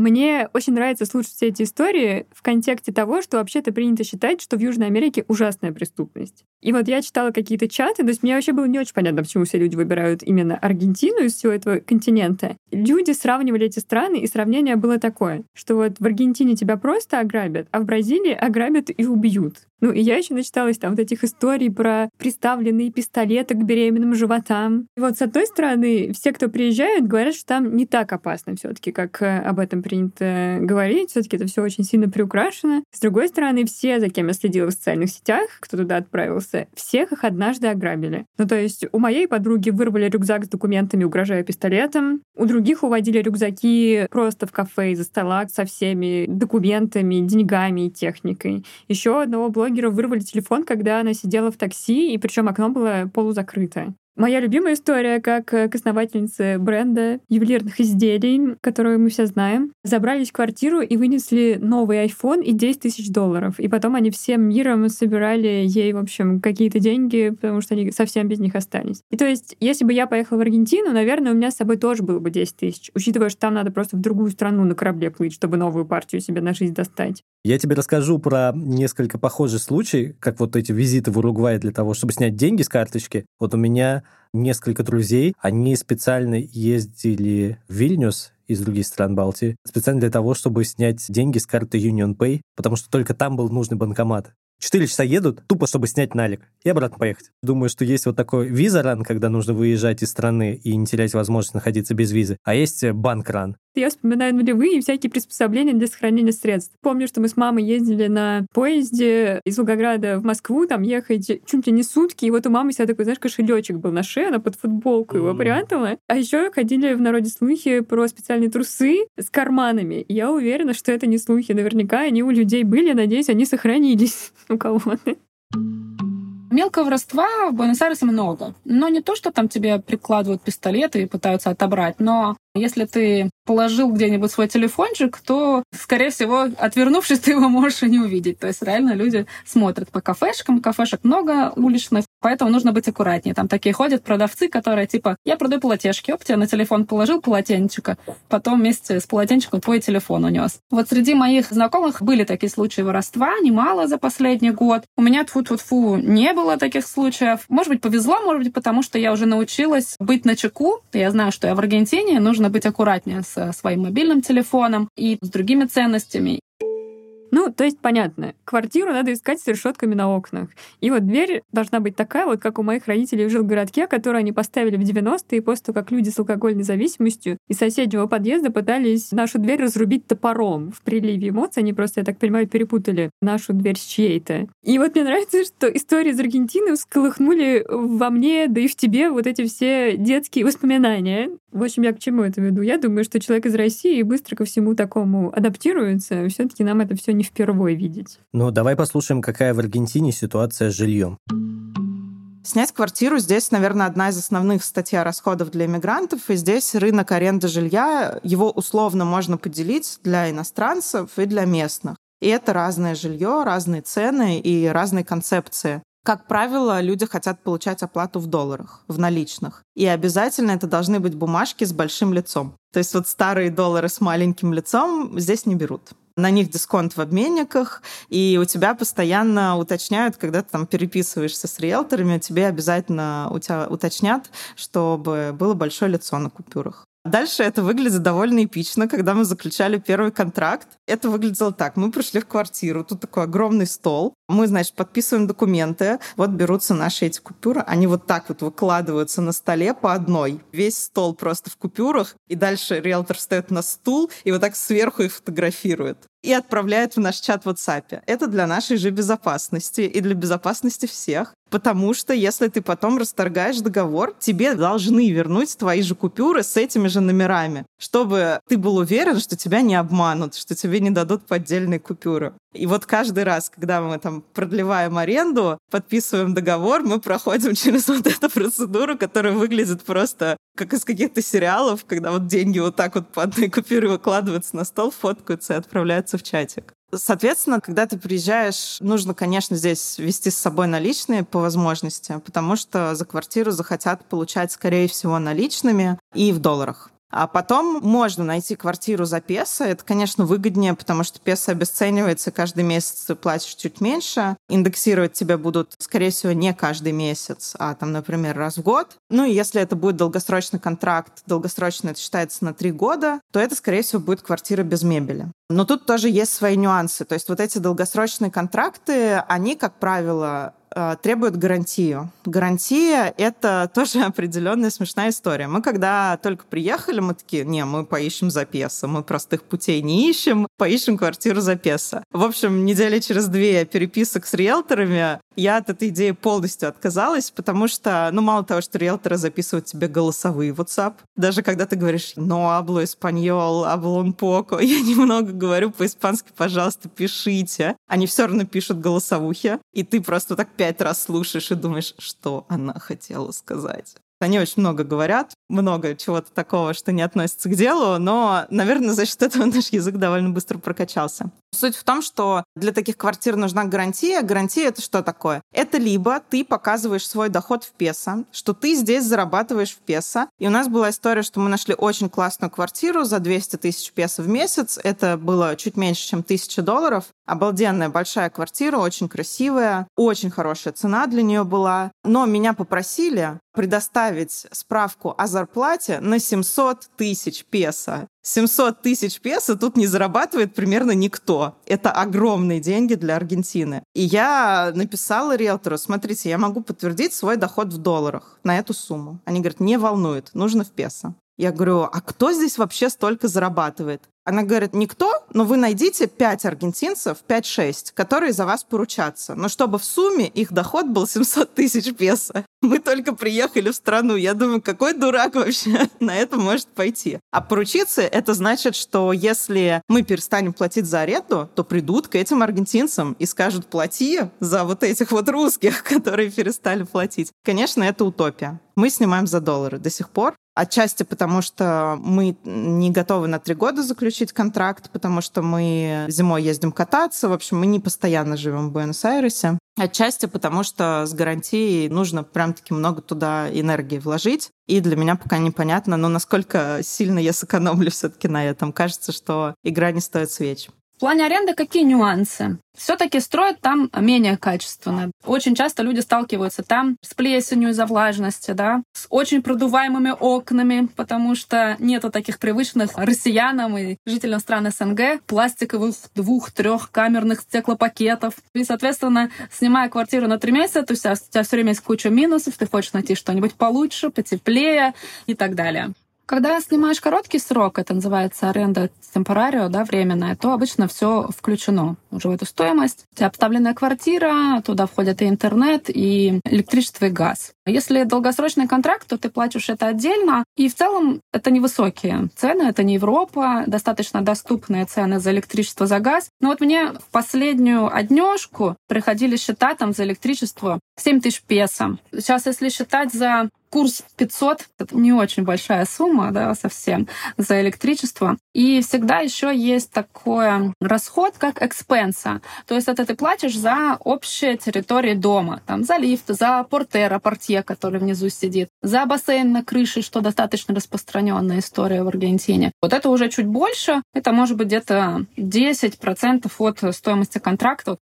Мне очень нравится слушать все эти истории в контексте того, что вообще-то принято считать, что в Южной Америке ужасная преступность. И вот я читала какие-то чаты, то есть мне вообще было не очень понятно, почему все люди выбирают именно Аргентину из всего этого континента. люди сравнивали эти страны, и сравнение было такое, что вот в Аргентине тебя просто ограбят, а в Бразилии ограбят и убьют. Ну, и я еще начиталась там вот этих историй про приставленные пистолеты к беременным животам. И вот с одной стороны, все, кто приезжают, говорят, что там не так опасно все таки как э, об этом принято говорить. все таки это все очень сильно приукрашено. С другой стороны, все, за кем я следила в социальных сетях, кто туда отправился, всех их однажды ограбили. Ну, то есть у моей подруги вырвали рюкзак с документами, угрожая пистолетом. У других уводили рюкзаки просто в кафе из-за стола со всеми документами, деньгами и техникой. Еще одного блогера блогера вырвали телефон, когда она сидела в такси, и причем окно было полузакрыто. Моя любимая история, как э, к основательнице бренда ювелирных изделий, которую мы все знаем, забрались в квартиру и вынесли новый iPhone и 10 тысяч долларов. И потом они всем миром собирали ей, в общем, какие-то деньги, потому что они совсем без них остались. И то есть, если бы я поехала в Аргентину, наверное, у меня с собой тоже было бы 10 тысяч, учитывая, что там надо просто в другую страну на корабле плыть, чтобы новую партию себе на жизнь достать. Я тебе расскажу про несколько похожих случаев, как вот эти визиты в Уругвай для того, чтобы снять деньги с карточки. Вот у меня несколько друзей, они специально ездили в Вильнюс из других стран Балтии, специально для того, чтобы снять деньги с карты Union Pay, потому что только там был нужный банкомат. Четыре часа едут, тупо, чтобы снять налик и обратно поехать. Думаю, что есть вот такой виза-ран, когда нужно выезжать из страны и не терять возможность находиться без визы, а есть банк-ран. Я вспоминаю нулевые и всякие приспособления для сохранения средств. Помню, что мы с мамой ездили на поезде из Волгограда в Москву, там ехать чуть ли не сутки, и вот у мамы себя такой, знаешь, кошелечек был на шее, она под футболку его прятала. А еще ходили в народе слухи про специальные трусы с карманами. И я уверена, что это не слухи. Наверняка они у людей были, надеюсь, они сохранились у кого-то. Мелкого воровства в Буэнос-Айресе много. Но не то, что там тебе прикладывают пистолеты и пытаются отобрать, но если ты положил где-нибудь свой телефончик, то, скорее всего, отвернувшись, ты его можешь и не увидеть. То есть реально люди смотрят по кафешкам, кафешек много уличных, поэтому нужно быть аккуратнее. Там такие ходят продавцы, которые типа, я продаю полотешки, оп, тебе на телефон положил полотенчика, потом вместе с полотенчиком твой телефон унес. Вот среди моих знакомых были такие случаи воровства, немало за последний год. У меня тфу тфу фу не было таких случаев. Может быть, повезло, может быть, потому что я уже научилась быть на чеку. Я знаю, что я в Аргентине, нужно быть аккуратнее с своим мобильным телефоном и с другими ценностями. Ну, то есть, понятно, квартиру надо искать с решетками на окнах. И вот дверь должна быть такая, вот как у моих родителей в жилгородке, которую они поставили в 90-е, после того, как люди с алкогольной зависимостью из соседнего подъезда пытались нашу дверь разрубить топором. В приливе эмоций они просто, я так понимаю, перепутали нашу дверь с чьей-то. И вот мне нравится, что истории из Аргентины всколыхнули во мне, да и в тебе вот эти все детские воспоминания. В общем, я к чему это веду? Я думаю, что человек из России быстро ко всему такому адаптируется. все таки нам это все не впервые видеть. Ну, давай послушаем, какая в Аргентине ситуация с жильем. Снять квартиру здесь, наверное, одна из основных статей расходов для иммигрантов. И здесь рынок аренды жилья, его условно можно поделить для иностранцев и для местных. И это разное жилье, разные цены и разные концепции. Как правило, люди хотят получать оплату в долларах, в наличных. И обязательно это должны быть бумажки с большим лицом. То есть вот старые доллары с маленьким лицом здесь не берут на них дисконт в обменниках, и у тебя постоянно уточняют, когда ты там переписываешься с риэлторами, тебе обязательно у тебя уточнят, чтобы было большое лицо на купюрах. Дальше это выглядит довольно эпично, когда мы заключали первый контракт. Это выглядело так. Мы пришли в квартиру, тут такой огромный стол. Мы, значит, подписываем документы. Вот берутся наши эти купюры. Они вот так вот выкладываются на столе по одной. Весь стол просто в купюрах. И дальше риэлтор встает на стул и вот так сверху их фотографирует и отправляет в наш чат в WhatsApp. Это для нашей же безопасности и для безопасности всех. Потому что если ты потом расторгаешь договор, тебе должны вернуть твои же купюры с этими же номерами, чтобы ты был уверен, что тебя не обманут, что тебе не дадут поддельные купюры. И вот каждый раз, когда мы там продлеваем аренду, подписываем договор, мы проходим через вот эту процедуру, которая выглядит просто как из каких-то сериалов, когда вот деньги вот так вот по одной купюре выкладываются на стол, фоткаются и отправляются в чатик. Соответственно, когда ты приезжаешь, нужно, конечно, здесь вести с собой наличные по возможности, потому что за квартиру захотят получать, скорее всего, наличными и в долларах. А потом можно найти квартиру за песо. Это, конечно, выгоднее, потому что песо обесценивается, каждый месяц ты платишь чуть меньше. Индексировать тебя будут, скорее всего, не каждый месяц, а там, например, раз в год. Ну и если это будет долгосрочный контракт, долгосрочно это считается на три года, то это, скорее всего, будет квартира без мебели. Но тут тоже есть свои нюансы. То есть вот эти долгосрочные контракты, они, как правило, требует гарантию. Гарантия — это тоже определенная смешная история. Мы когда только приехали, мы такие, не, мы поищем за песо, мы простых путей не ищем, поищем квартиру за песо. В общем, недели через две переписок с риэлторами я от этой идеи полностью отказалась, потому что, ну, мало того, что риэлторы записывают тебе голосовые WhatsApp, даже когда ты говоришь «no hablo español, hablo un poco», я немного говорю по-испански, пожалуйста, пишите. Они все равно пишут голосовухи, и ты просто так пять раз слушаешь и думаешь, что она хотела сказать. Они очень много говорят, много чего-то такого, что не относится к делу, но, наверное, за счет этого наш язык довольно быстро прокачался. Суть в том, что для таких квартир нужна гарантия. Гарантия — это что такое? Это либо ты показываешь свой доход в песо, что ты здесь зарабатываешь в песо. И у нас была история, что мы нашли очень классную квартиру за 200 тысяч песо в месяц. Это было чуть меньше, чем 1000 долларов. Обалденная большая квартира, очень красивая, очень хорошая цена для нее была. Но меня попросили предоставить справку о зарплате на 700 тысяч песо. 700 тысяч песо тут не зарабатывает примерно никто. Это огромные деньги для Аргентины. И я написала риэлтору, смотрите, я могу подтвердить свой доход в долларах на эту сумму. Они говорят, не волнует, нужно в песо. Я говорю, а кто здесь вообще столько зарабатывает? Она говорит, никто, но вы найдите 5 аргентинцев, 5-6, которые за вас поручатся. Но чтобы в сумме их доход был 700 тысяч песо. Мы только приехали в страну. Я думаю, какой дурак вообще на это может пойти? А поручиться — это значит, что если мы перестанем платить за аренду, то придут к этим аргентинцам и скажут, плати за вот этих вот русских, которые перестали платить. Конечно, это утопия. Мы снимаем за доллары до сих пор. Отчасти потому, что мы не готовы на три года заключить контракт, потому что мы зимой ездим кататься. В общем, мы не постоянно живем в Буэнос-Айресе. Отчасти потому, что с гарантией нужно прям-таки много туда энергии вложить. И для меня пока непонятно, но насколько сильно я сэкономлю все таки на этом. Кажется, что игра не стоит свеч. В плане аренды какие нюансы? Все-таки строят там менее качественно. Очень часто люди сталкиваются там с плесенью из-за влажности, да, с очень продуваемыми окнами, потому что нету таких привычных россиянам и жителям стран СНГ пластиковых двух-трех камерных стеклопакетов. И, соответственно, снимая квартиру на три месяца, то есть у тебя все время есть куча минусов, ты хочешь найти что-нибудь получше, потеплее и так далее. Когда снимаешь короткий срок, это называется аренда темпорарио, да, временная, то обычно все включено уже в эту стоимость. У тебя обставленная квартира, туда входят и интернет, и электричество, и газ. Если долгосрочный контракт, то ты платишь это отдельно, и в целом это невысокие цены, это не Европа, достаточно доступные цены за электричество, за газ. Но вот мне в последнюю однешку приходили счета там за электричество 7 тысяч песо. Сейчас, если считать за курс 500 — это не очень большая сумма, да, совсем, за электричество. И всегда еще есть такой расход, как экспенса. То есть это ты платишь за общие территории дома. Там за лифт, за портера, портье, который внизу сидит, за бассейн на крыше, что достаточно распространенная история в Аргентине. Вот это уже чуть больше. Это может быть где-то 10% от стоимости контракта.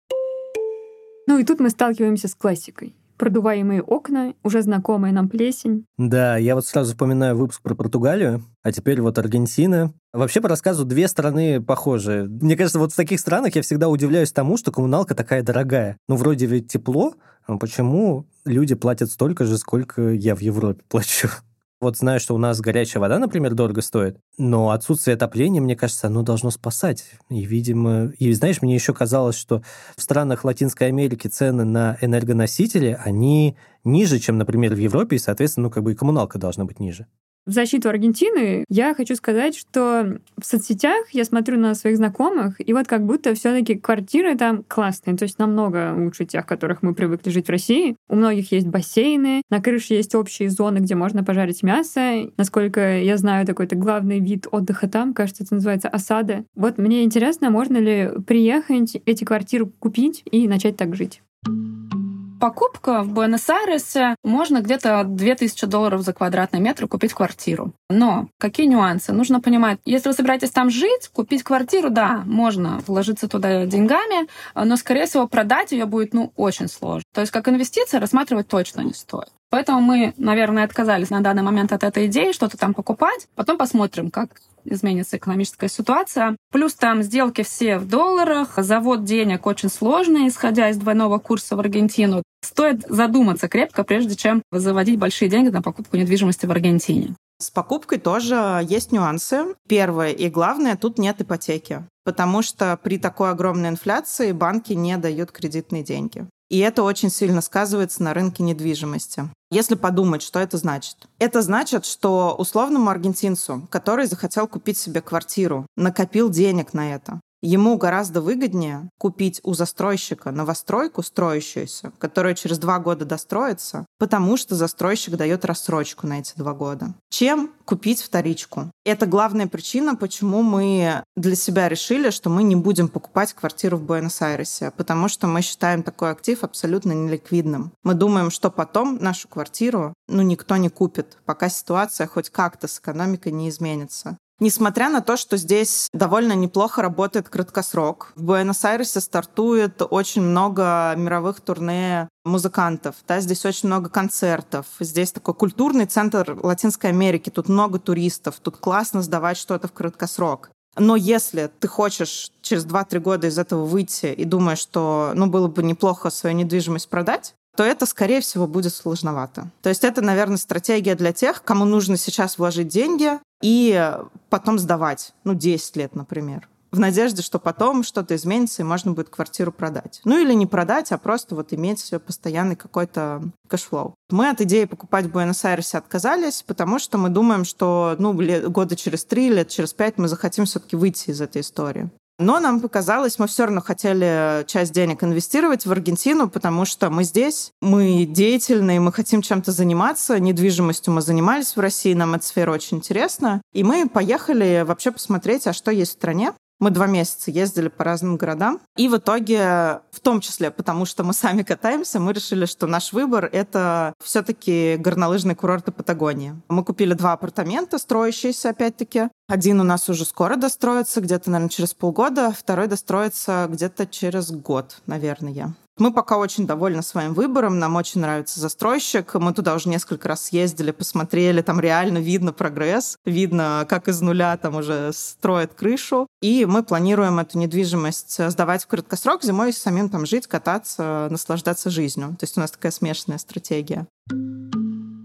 Ну и тут мы сталкиваемся с классикой продуваемые окна, уже знакомая нам плесень. Да, я вот сразу вспоминаю выпуск про Португалию, а теперь вот Аргентина. Вообще, по рассказу, две страны похожи. Мне кажется, вот в таких странах я всегда удивляюсь тому, что коммуналка такая дорогая. Ну, вроде ведь тепло, а почему люди платят столько же, сколько я в Европе плачу? Вот знаю, что у нас горячая вода, например, дорого стоит, но отсутствие отопления, мне кажется, оно должно спасать. И, видимо, и знаешь, мне еще казалось, что в странах Латинской Америки цены на энергоносители, они ниже, чем, например, в Европе, и, соответственно, ну, как бы и коммуналка должна быть ниже. В защиту Аргентины я хочу сказать, что в соцсетях я смотрю на своих знакомых, и вот как будто все таки квартиры там классные, то есть намного лучше тех, в которых мы привыкли жить в России. У многих есть бассейны, на крыше есть общие зоны, где можно пожарить мясо. Насколько я знаю, такой-то главный вид отдыха там, кажется, это называется осада. Вот мне интересно, можно ли приехать, эти квартиры купить и начать так жить. Покупка в Буэнос-Айресе можно где-то 2000 долларов за квадратный метр купить квартиру. Но какие нюансы? Нужно понимать, если вы собираетесь там жить, купить квартиру, да, можно вложиться туда деньгами, но, скорее всего, продать ее будет, ну, очень сложно. То есть как инвестиция рассматривать точно не стоит. Поэтому мы, наверное, отказались на данный момент от этой идеи, что-то там покупать. Потом посмотрим, как изменится экономическая ситуация. Плюс там сделки все в долларах, завод денег очень сложный, исходя из двойного курса в Аргентину. Стоит задуматься крепко, прежде чем заводить большие деньги на покупку недвижимости в Аргентине. С покупкой тоже есть нюансы. Первое и главное, тут нет ипотеки, потому что при такой огромной инфляции банки не дают кредитные деньги. И это очень сильно сказывается на рынке недвижимости. Если подумать, что это значит? Это значит, что условному аргентинцу, который захотел купить себе квартиру, накопил денег на это, Ему гораздо выгоднее купить у застройщика новостройку строящуюся, которая через два года достроится, потому что застройщик дает рассрочку на эти два года, чем купить вторичку. Это главная причина, почему мы для себя решили, что мы не будем покупать квартиру в Буэнос-Айресе, потому что мы считаем такой актив абсолютно неликвидным. Мы думаем, что потом нашу квартиру ну, никто не купит, пока ситуация хоть как-то с экономикой не изменится. Несмотря на то, что здесь довольно неплохо работает краткосрок, в Буэнос-Айресе стартует очень много мировых турне музыкантов, да, здесь очень много концертов, здесь такой культурный центр Латинской Америки, тут много туристов, тут классно сдавать что-то в краткосрок. Но если ты хочешь через 2-3 года из этого выйти и думаешь, что ну, было бы неплохо свою недвижимость продать, то это, скорее всего, будет сложновато. То есть это, наверное, стратегия для тех, кому нужно сейчас вложить деньги и потом сдавать, ну, 10 лет, например в надежде, что потом что-то изменится, и можно будет квартиру продать. Ну или не продать, а просто вот иметь постоянный какой-то cash flow. Мы от идеи покупать в Буэнос-Айресе отказались, потому что мы думаем, что ну, года через три, лет через пять мы захотим все-таки выйти из этой истории. Но нам показалось, мы все равно хотели часть денег инвестировать в Аргентину, потому что мы здесь, мы деятельные, мы хотим чем-то заниматься, недвижимостью мы занимались в России, нам эта сфера очень интересна. И мы поехали вообще посмотреть, а что есть в стране. Мы два месяца ездили по разным городам. И в итоге, в том числе потому, что мы сами катаемся, мы решили, что наш выбор — это все таки горнолыжный курорт Патагонии. Мы купили два апартамента, строящиеся опять-таки. Один у нас уже скоро достроится, где-то, наверное, через полгода. Второй достроится где-то через год, наверное. Мы пока очень довольны своим выбором, нам очень нравится застройщик. Мы туда уже несколько раз съездили, посмотрели, там реально видно прогресс, видно, как из нуля там уже строят крышу. И мы планируем эту недвижимость сдавать в краткосрок, зимой самим там жить, кататься, наслаждаться жизнью. То есть у нас такая смешанная стратегия.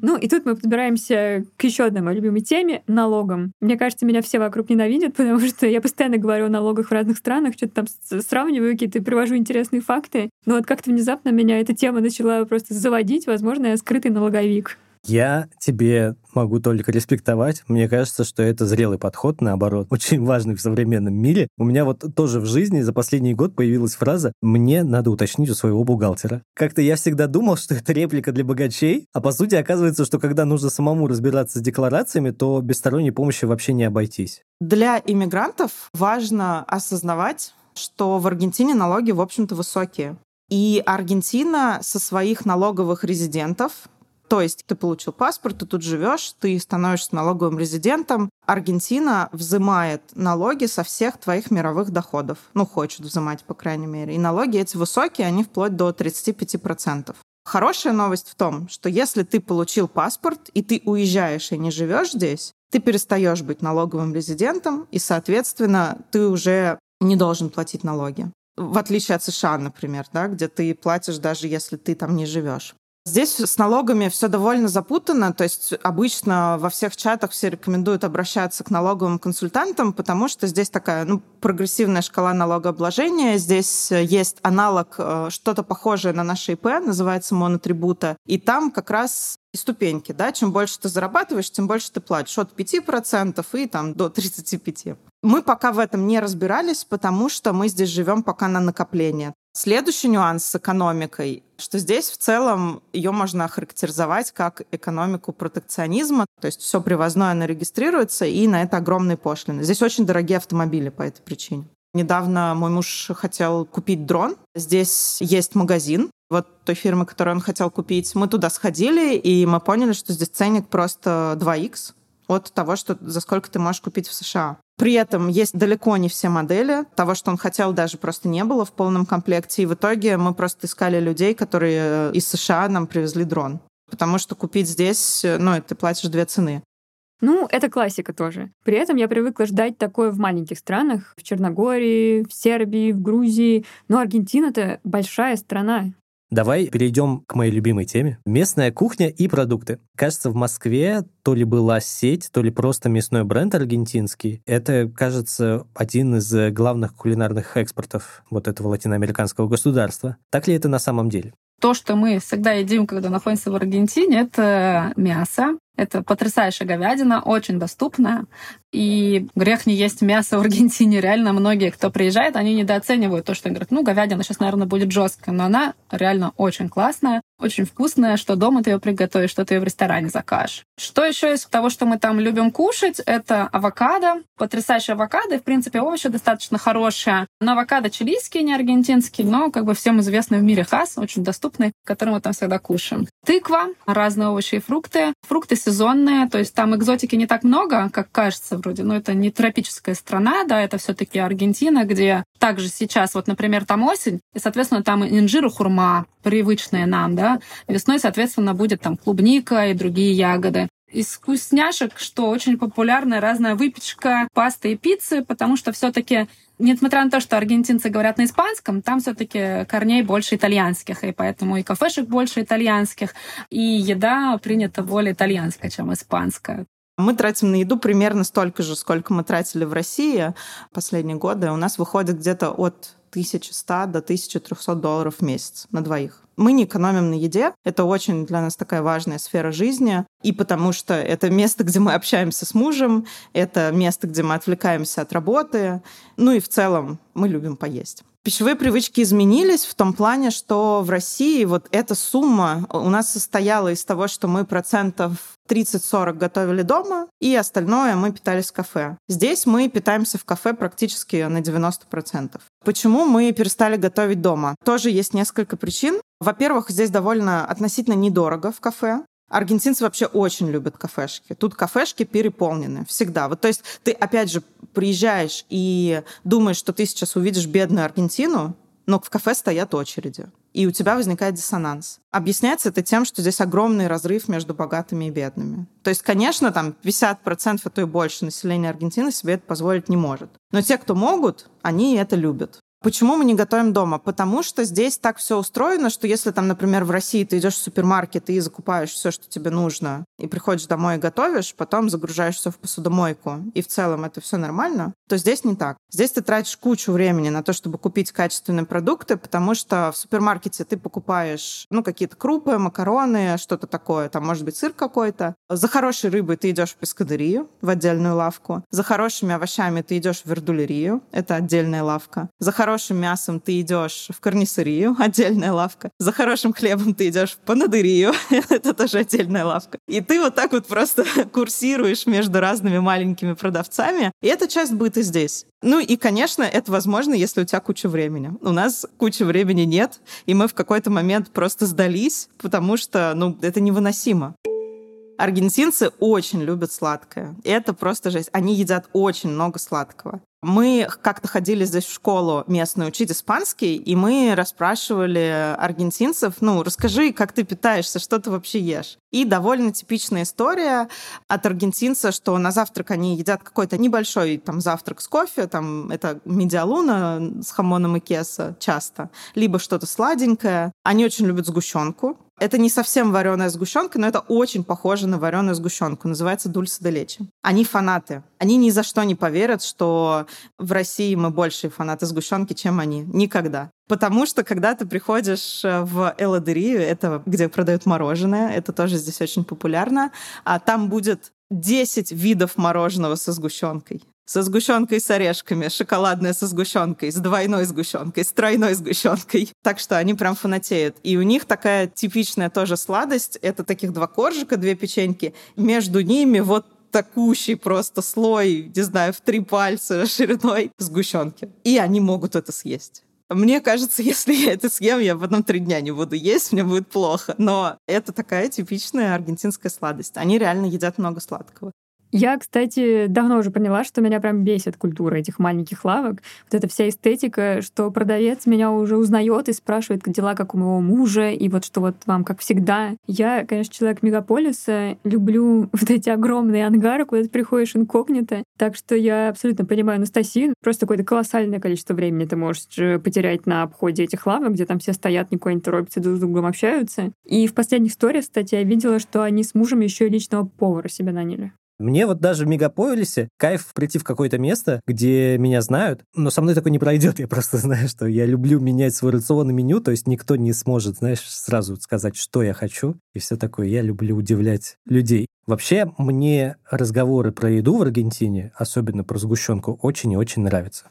Ну, и тут мы подбираемся к еще одной моей любимой теме — налогам. Мне кажется, меня все вокруг ненавидят, потому что я постоянно говорю о налогах в разных странах, что-то там сравниваю какие-то, привожу интересные факты. Но вот как-то внезапно меня эта тема начала просто заводить. Возможно, я скрытый налоговик. Я тебе могу только респектовать. Мне кажется, что это зрелый подход, наоборот, очень важный в современном мире. У меня вот тоже в жизни за последний год появилась фраза «мне надо уточнить у своего бухгалтера». Как-то я всегда думал, что это реплика для богачей, а по сути оказывается, что когда нужно самому разбираться с декларациями, то без сторонней помощи вообще не обойтись. Для иммигрантов важно осознавать, что в Аргентине налоги, в общем-то, высокие. И Аргентина со своих налоговых резидентов то есть ты получил паспорт, ты тут живешь, ты становишься налоговым резидентом. Аргентина взимает налоги со всех твоих мировых доходов. Ну, хочет взимать, по крайней мере. И налоги эти высокие, они вплоть до 35%. Хорошая новость в том, что если ты получил паспорт и ты уезжаешь и не живешь здесь, ты перестаешь быть налоговым резидентом, и, соответственно, ты уже не должен платить налоги. В отличие от США, например, да, где ты платишь даже если ты там не живешь. Здесь с налогами все довольно запутано, то есть обычно во всех чатах все рекомендуют обращаться к налоговым консультантам, потому что здесь такая ну, прогрессивная шкала налогообложения, здесь есть аналог, э, что-то похожее на наше ИП, называется монотрибута, и там как раз ступеньки, да, чем больше ты зарабатываешь, тем больше ты платишь, от 5% и там до 35%. Мы пока в этом не разбирались, потому что мы здесь живем пока на накопление. Следующий нюанс с экономикой, что здесь в целом ее можно охарактеризовать как экономику протекционизма, то есть все привозное, оно регистрируется, и на это огромные пошлины. Здесь очень дорогие автомобили по этой причине. Недавно мой муж хотел купить дрон. Здесь есть магазин, вот той фирмы, которую он хотел купить. Мы туда сходили, и мы поняли, что здесь ценник просто 2х от того, что за сколько ты можешь купить в США. При этом есть далеко не все модели. Того, что он хотел, даже просто не было в полном комплекте. И в итоге мы просто искали людей, которые из США нам привезли дрон. Потому что купить здесь, ну, ты платишь две цены. Ну, это классика тоже. При этом я привыкла ждать такое в маленьких странах, в Черногории, в Сербии, в Грузии. Но Аргентина-то большая страна. Давай перейдем к моей любимой теме. Местная кухня и продукты. Кажется, в Москве то ли была сеть, то ли просто мясной бренд аргентинский. Это, кажется, один из главных кулинарных экспортов вот этого латиноамериканского государства. Так ли это на самом деле? То, что мы всегда едим, когда находимся в Аргентине, это мясо. Это потрясающая говядина, очень доступная. И грех не есть мясо в Аргентине. Реально многие, кто приезжает, они недооценивают то, что говорят, ну, говядина сейчас, наверное, будет жесткая, но она реально очень классная, очень вкусная, что дома ты ее приготовишь, что ты ее в ресторане закажешь. Что еще из того, что мы там любим кушать, это авокадо. Потрясающая авокадо, и, в принципе, овощи достаточно хорошие. Но авокадо чилийские, не аргентинские, но, как бы, всем известный в мире хас, очень доступный, который мы там всегда кушаем. Тыква, разные овощи и фрукты. Фрукты сезонные, то есть там экзотики не так много, как кажется вроде, но это не тропическая страна, да, это все таки Аргентина, где также сейчас, вот, например, там осень, и, соответственно, там инжир и хурма, привычные нам, да, весной, соответственно, будет там клубника и другие ягоды из вкусняшек, что очень популярная разная выпечка, паста и пиццы, потому что все-таки несмотря на то, что аргентинцы говорят на испанском, там все-таки корней больше итальянских, и поэтому и кафешек больше итальянских, и еда принята более итальянская, чем испанская. Мы тратим на еду примерно столько же, сколько мы тратили в России последние годы. У нас выходит где-то от 1100 до 1300 долларов в месяц на двоих. Мы не экономим на еде. Это очень для нас такая важная сфера жизни. И потому что это место, где мы общаемся с мужем, это место, где мы отвлекаемся от работы. Ну и в целом мы любим поесть. Пищевые привычки изменились в том плане, что в России вот эта сумма у нас состояла из того, что мы процентов 30-40 готовили дома, и остальное мы питались в кафе. Здесь мы питаемся в кафе практически на 90%. Почему мы перестали готовить дома? Тоже есть несколько причин. Во-первых, здесь довольно относительно недорого в кафе. Аргентинцы вообще очень любят кафешки. Тут кафешки переполнены всегда. Вот, то есть ты, опять же, приезжаешь и думаешь, что ты сейчас увидишь бедную Аргентину, но в кафе стоят очереди. И у тебя возникает диссонанс. Объясняется это тем, что здесь огромный разрыв между богатыми и бедными. То есть, конечно, там 50%, а то и больше населения Аргентины себе это позволить не может. Но те, кто могут, они это любят. Почему мы не готовим дома? Потому что здесь так все устроено, что если там, например, в России ты идешь в супермаркет и закупаешь все, что тебе нужно, и приходишь домой и готовишь, потом загружаешь все в посудомойку, и в целом это все нормально, то здесь не так. Здесь ты тратишь кучу времени на то, чтобы купить качественные продукты, потому что в супермаркете ты покупаешь, ну, какие-то крупы, макароны, что-то такое, там, может быть, сыр какой-то. За хорошей рыбой ты идешь в пескадерию, в отдельную лавку. За хорошими овощами ты идешь в вердулерию, это отдельная лавка. За хорошими хорошим мясом ты идешь в карнисерию, отдельная лавка. За хорошим хлебом ты идешь в панадерию, это тоже отдельная лавка. И ты вот так вот просто курсируешь между разными маленькими продавцами. И это часть быта здесь. Ну и, конечно, это возможно, если у тебя куча времени. У нас кучи времени нет, и мы в какой-то момент просто сдались, потому что, ну, это невыносимо. Аргентинцы очень любят сладкое. Это просто жесть. Они едят очень много сладкого. Мы как-то ходили здесь в школу местную учить испанский, и мы расспрашивали аргентинцев, ну, расскажи, как ты питаешься, что ты вообще ешь. И довольно типичная история от аргентинца, что на завтрак они едят какой-то небольшой там завтрак с кофе, там это медиалуна с хамоном и кеса часто, либо что-то сладенькое. Они очень любят сгущенку, это не совсем вареная сгущенка, но это очень похоже на вареную сгущенку. Называется дульсе де. Они фанаты. Они ни за что не поверят, что в России мы большие фанаты сгущенки, чем они. Никогда. Потому что, когда ты приходишь э, в Эладерию, это где продают мороженое, это тоже здесь очень популярно, а там будет 10 видов мороженого со сгущенкой со сгущенкой с орешками, шоколадная со сгущенкой, с двойной сгущенкой, с тройной сгущенкой. Так что они прям фанатеют. И у них такая типичная тоже сладость. Это таких два коржика, две печеньки. Между ними вот такущий просто слой, не знаю, в три пальца шириной сгущенки. И они могут это съесть. Мне кажется, если я это съем, я потом три дня не буду есть, мне будет плохо. Но это такая типичная аргентинская сладость. Они реально едят много сладкого. Я, кстати, давно уже поняла, что меня прям бесит культура этих маленьких лавок. Вот эта вся эстетика, что продавец меня уже узнает и спрашивает, дела, как у моего мужа, и вот что вот вам, как всегда. Я, конечно, человек мегаполиса, люблю вот эти огромные ангары, куда ты приходишь инкогнито. Так что я абсолютно понимаю Анастасию. Просто какое-то колоссальное количество времени ты можешь э, потерять на обходе этих лавок, где там все стоят, никуда не торопятся, друг с другом общаются. И в последних историях, кстати, я видела, что они с мужем еще и личного повара себе наняли. Мне вот даже в мегаполисе кайф прийти в какое-то место, где меня знают, но со мной такое не пройдет. Я просто знаю, что я люблю менять свой рацион и меню, то есть никто не сможет, знаешь, сразу сказать, что я хочу, и все такое. Я люблю удивлять людей. Вообще, мне разговоры про еду в Аргентине, особенно про сгущенку, очень и очень нравятся.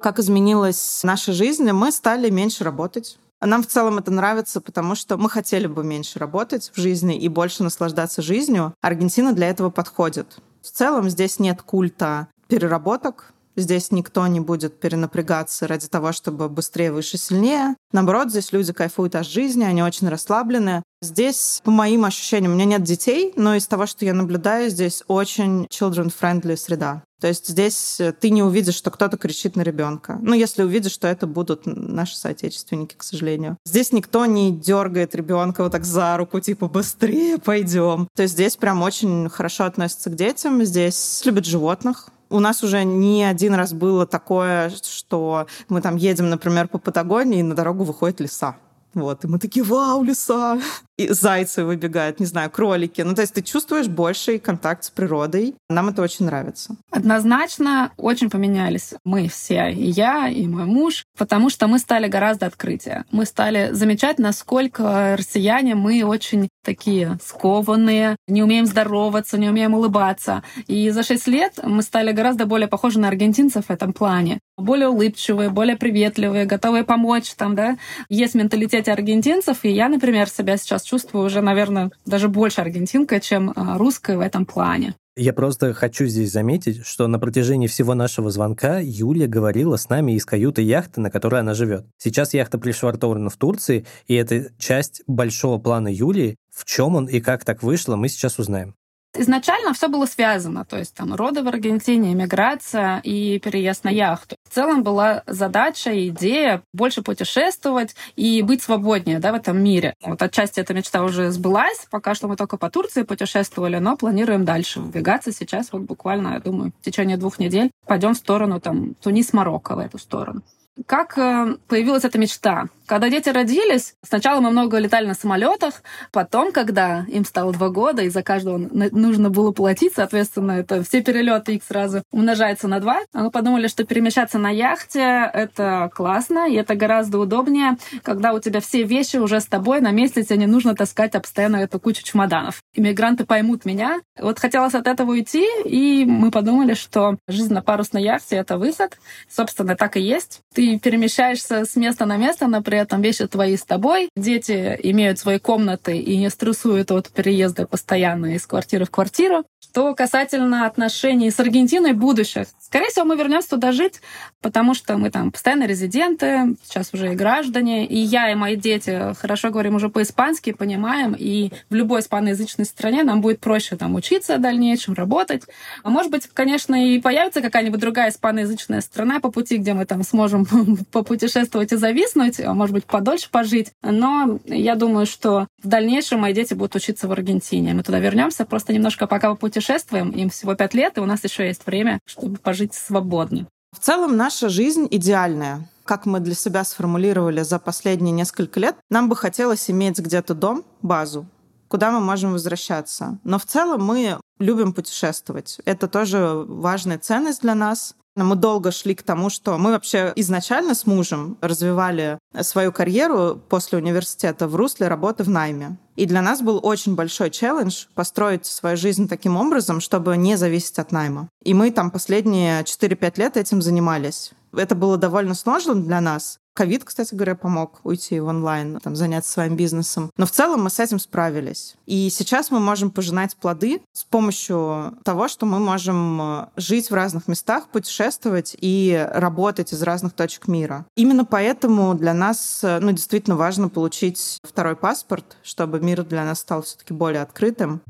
Как изменилась наша жизнь, мы стали меньше работать. Нам в целом это нравится, потому что мы хотели бы меньше работать в жизни и больше наслаждаться жизнью. Аргентина для этого подходит. В целом здесь нет культа переработок, Здесь никто не будет перенапрягаться ради того, чтобы быстрее, выше, сильнее. Наоборот, здесь люди кайфуют от жизни, они очень расслаблены. Здесь, по моим ощущениям, у меня нет детей, но из того, что я наблюдаю, здесь очень children-friendly среда. То есть здесь э, ты не увидишь, что кто-то кричит на ребенка. Ну, если увидишь, что это будут наши соотечественники, к сожалению. Здесь никто не дергает ребенка вот так за руку, типа быстрее пойдем. То есть здесь прям очень хорошо относятся к детям. Здесь любят животных. У нас уже не один раз было такое, что мы там едем, например, по Патагонии, и на дорогу выходят леса. Вот, и мы такие, вау, леса! И зайцы выбегают, не знаю, кролики. Ну, то есть ты чувствуешь больший контакт с природой. Нам это очень нравится. Однозначно очень поменялись мы все, и я, и мой муж, потому что мы стали гораздо открытие. Мы стали замечать, насколько россияне мы очень такие скованные, не умеем здороваться, не умеем улыбаться. И за шесть лет мы стали гораздо более похожи на аргентинцев в этом плане. Более улыбчивые, более приветливые, готовые помочь там, да. Есть менталитет аргентинцев, и я, например, себя сейчас чувствую уже, наверное, даже больше аргентинка, чем а, русская в этом плане. Я просто хочу здесь заметить, что на протяжении всего нашего звонка Юля говорила с нами из каюты яхты, на которой она живет. Сейчас яхта пришвартована в Турции, и это часть большого плана Юлии. В чем он и как так вышло, мы сейчас узнаем. Изначально все было связано, то есть там роды в Аргентине, эмиграция и переезд на яхту. В целом была задача, идея больше путешествовать и быть свободнее да, в этом мире. Вот отчасти эта мечта уже сбылась, пока что мы только по Турции путешествовали, но планируем дальше выдвигаться. Сейчас вот буквально, я думаю, в течение двух недель пойдем в сторону там Тунис-Марокко в эту сторону. Как э, появилась эта мечта? Когда дети родились, сначала мы много летали на самолетах, потом, когда им стало два года, и за каждого нужно было платить, соответственно, это все перелеты их сразу умножается на два, мы подумали, что перемещаться на яхте — это классно, и это гораздо удобнее, когда у тебя все вещи уже с тобой на месте, тебе не нужно таскать постоянно эту кучу чемоданов. Иммигранты поймут меня. Вот хотелось от этого уйти, и мы подумали, что жизнь на парусной яхте — это выход. Собственно, так и есть. Ты перемещаешься с места на место, например, этом вещи твои с тобой. Дети имеют свои комнаты и не стрессуют от переезда постоянно из квартиры в квартиру. Что касательно отношений с Аргентиной будущих, скорее всего, мы вернемся туда жить, потому что мы там постоянно резиденты, сейчас уже и граждане, и я и мои дети хорошо говорим уже по-испански, понимаем, и в любой испаноязычной стране нам будет проще там учиться дальнейшем, работать. А может быть, конечно, и появится какая-нибудь другая испаноязычная страна по пути, где мы там сможем попутешествовать и зависнуть, а может быть, подольше пожить. Но я думаю, что в дальнейшем мои дети будут учиться в Аргентине. Мы туда вернемся, просто немножко пока попутешествуем путешествуем, им всего пять лет, и у нас еще есть время, чтобы пожить свободнее. В целом наша жизнь идеальная. Как мы для себя сформулировали за последние несколько лет, нам бы хотелось иметь где-то дом, базу, куда мы можем возвращаться. Но в целом мы любим путешествовать. Это тоже важная ценность для нас. Мы долго шли к тому, что мы вообще изначально с мужем развивали свою карьеру после университета в русле работы в найме. И для нас был очень большой челлендж построить свою жизнь таким образом, чтобы не зависеть от найма. И мы там последние 4-5 лет этим занимались. Это было довольно сложно для нас. Ковид, кстати говоря, помог уйти в онлайн, там, заняться своим бизнесом. Но в целом мы с этим справились. И сейчас мы можем пожинать плоды с помощью того, что мы можем э, жить в разных местах, путешествовать и работать из разных точек мира. Именно поэтому для нас э, ну, действительно важно получить второй паспорт, чтобы мир для нас стал все-таки более открытым.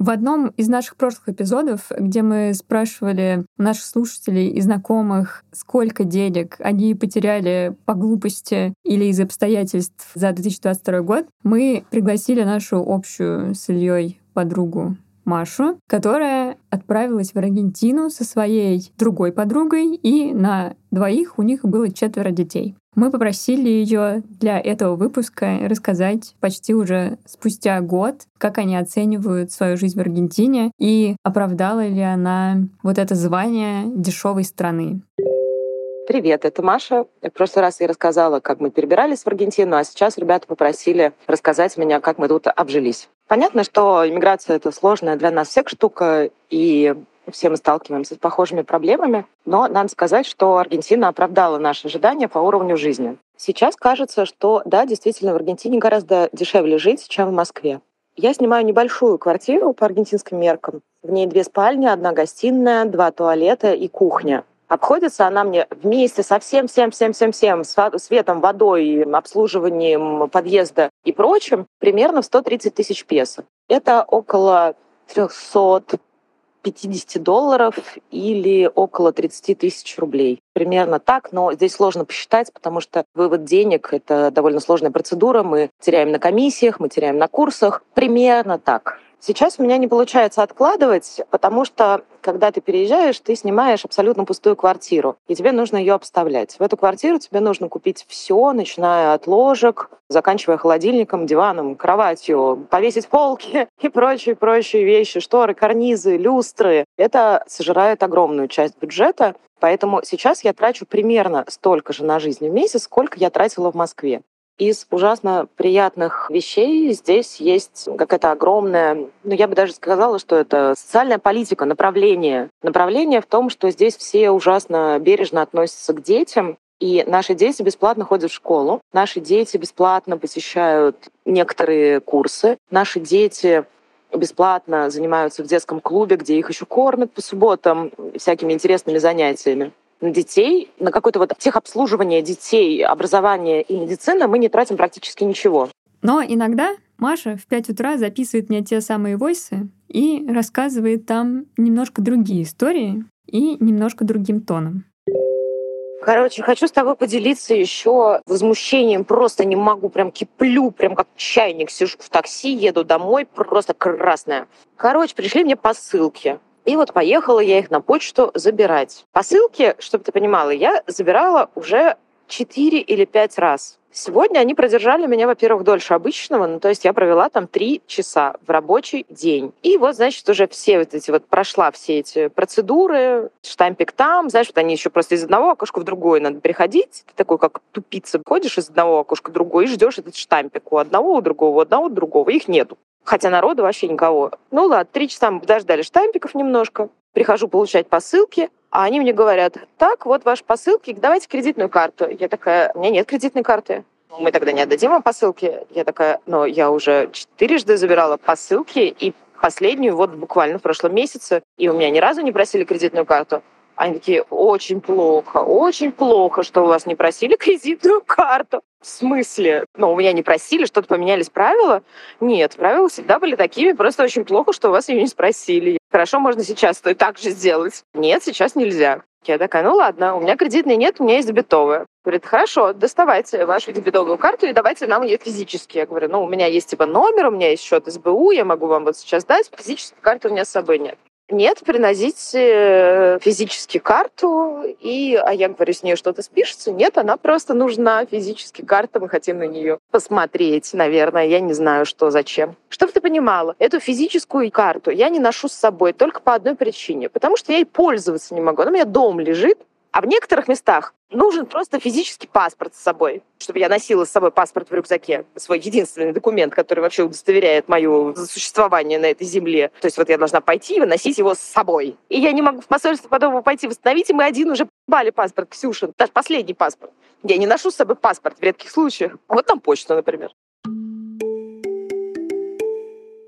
В одном из наших прошлых эпизодов, где мы спрашивали наших слушателей и знакомых, сколько денег они потеряли по глупости или из обстоятельств за 2022 год, мы пригласили нашу общую с Ильей подругу Машу, которая отправилась в Аргентину со своей другой подругой, и на двоих у них было четверо детей. Мы попросили ее для этого выпуска рассказать почти уже спустя год, как они оценивают свою жизнь в Аргентине и оправдала ли она вот это звание дешевой страны. Привет, это Маша. В прошлый раз я рассказала, как мы перебирались в Аргентину, а сейчас ребята попросили рассказать меня, как мы тут обжились. Понятно, что иммиграция — это сложная для нас всех штука, и все мы сталкиваемся с похожими проблемами, но надо сказать, что Аргентина оправдала наши ожидания по уровню жизни. Сейчас кажется, что да, действительно, в Аргентине гораздо дешевле жить, чем в Москве. Я снимаю небольшую квартиру по аргентинским меркам. В ней две спальни, одна гостиная, два туалета и кухня. Обходится она мне вместе со всем, всем, всем, всем, всем, светом, водой, обслуживанием подъезда и прочим, примерно в 130 тысяч песо. Это около 300 50 долларов или около 30 тысяч рублей. Примерно так, но здесь сложно посчитать, потому что вывод денег — это довольно сложная процедура. Мы теряем на комиссиях, мы теряем на курсах. Примерно так. Сейчас у меня не получается откладывать, потому что, когда ты переезжаешь, ты снимаешь абсолютно пустую квартиру, и тебе нужно ее обставлять. В эту квартиру тебе нужно купить все, начиная от ложек, заканчивая холодильником, диваном, кроватью, повесить полки и прочие-прочие вещи, шторы, карнизы, люстры. Это сожирает огромную часть бюджета, Поэтому сейчас я трачу примерно столько же на жизнь в месяц, сколько я тратила в Москве. Из ужасно приятных вещей. Здесь есть какая-то огромная, ну я бы даже сказала, что это социальная политика, направление. Направление в том, что здесь все ужасно бережно относятся к детям, и наши дети бесплатно ходят в школу, наши дети бесплатно посещают некоторые курсы, наши дети бесплатно занимаются в детском клубе, где их еще кормят по субботам всякими интересными занятиями на детей, на какое-то вот техобслуживание детей, образование и медицина мы не тратим практически ничего. Но иногда Маша в 5 утра записывает мне те самые войсы и рассказывает там немножко другие истории и немножко другим тоном. Короче, хочу с тобой поделиться еще возмущением. Просто не могу, прям киплю, прям как чайник. Сижу в такси, еду домой, просто красная. Короче, пришли мне посылки. И вот поехала я их на почту забирать. Посылки, чтобы ты понимала, я забирала уже 4 или 5 раз. Сегодня они продержали меня, во-первых, дольше обычного, ну, то есть я провела там три часа в рабочий день. И вот, значит, уже все вот эти вот, прошла все эти процедуры, штампик там, знаешь, вот они еще просто из одного окошка в другое надо переходить. Ты такой, как тупица, ходишь из одного окошка в другое и ждешь этот штампик у одного, у другого, у одного, у другого. Их нету. Хотя народу вообще никого. Ну ладно, три часа мы подождали штампиков немножко. Прихожу получать посылки, а они мне говорят, так, вот ваши посылки, давайте кредитную карту. Я такая, у меня нет кредитной карты. Мы тогда не отдадим вам посылки. Я такая, но я уже четырежды забирала посылки, и последнюю вот буквально в прошлом месяце, и у меня ни разу не просили кредитную карту. Они такие, очень плохо, очень плохо, что у вас не просили кредитную карту. В смысле? Ну, у меня не просили, что-то поменялись правила? Нет, правила всегда были такими, просто очень плохо, что у вас ее не спросили. Хорошо, можно сейчас то и так же сделать. Нет, сейчас нельзя. Я такая, ну ладно, у меня кредитной нет, у меня есть дебетовая. Говорит, хорошо, доставайте вашу дебетовую карту и давайте нам ее физически. Я говорю, ну, у меня есть типа номер, у меня есть счет СБУ, я могу вам вот сейчас дать, физической карты у меня с собой нет. Нет, приносите физически карту, и, а я говорю, с нее что-то спишется. Нет, она просто нужна физически карта, мы хотим на нее посмотреть, наверное, я не знаю, что, зачем. Чтобы ты понимала, эту физическую карту я не ношу с собой только по одной причине, потому что я ей пользоваться не могу. Она у меня дом лежит, А в некоторых местах нужен просто физический паспорт с собой, чтобы я носила с собой паспорт в рюкзаке, свой единственный документ, который вообще удостоверяет мое существование на этой земле. То есть вот я должна пойти и носить его с собой. И я не могу в посольство потом пойти восстановить, и мы один уже бали паспорт Ксюшин, даже последний паспорт. Я не ношу с собой паспорт в редких случаях. Вот там почта, например.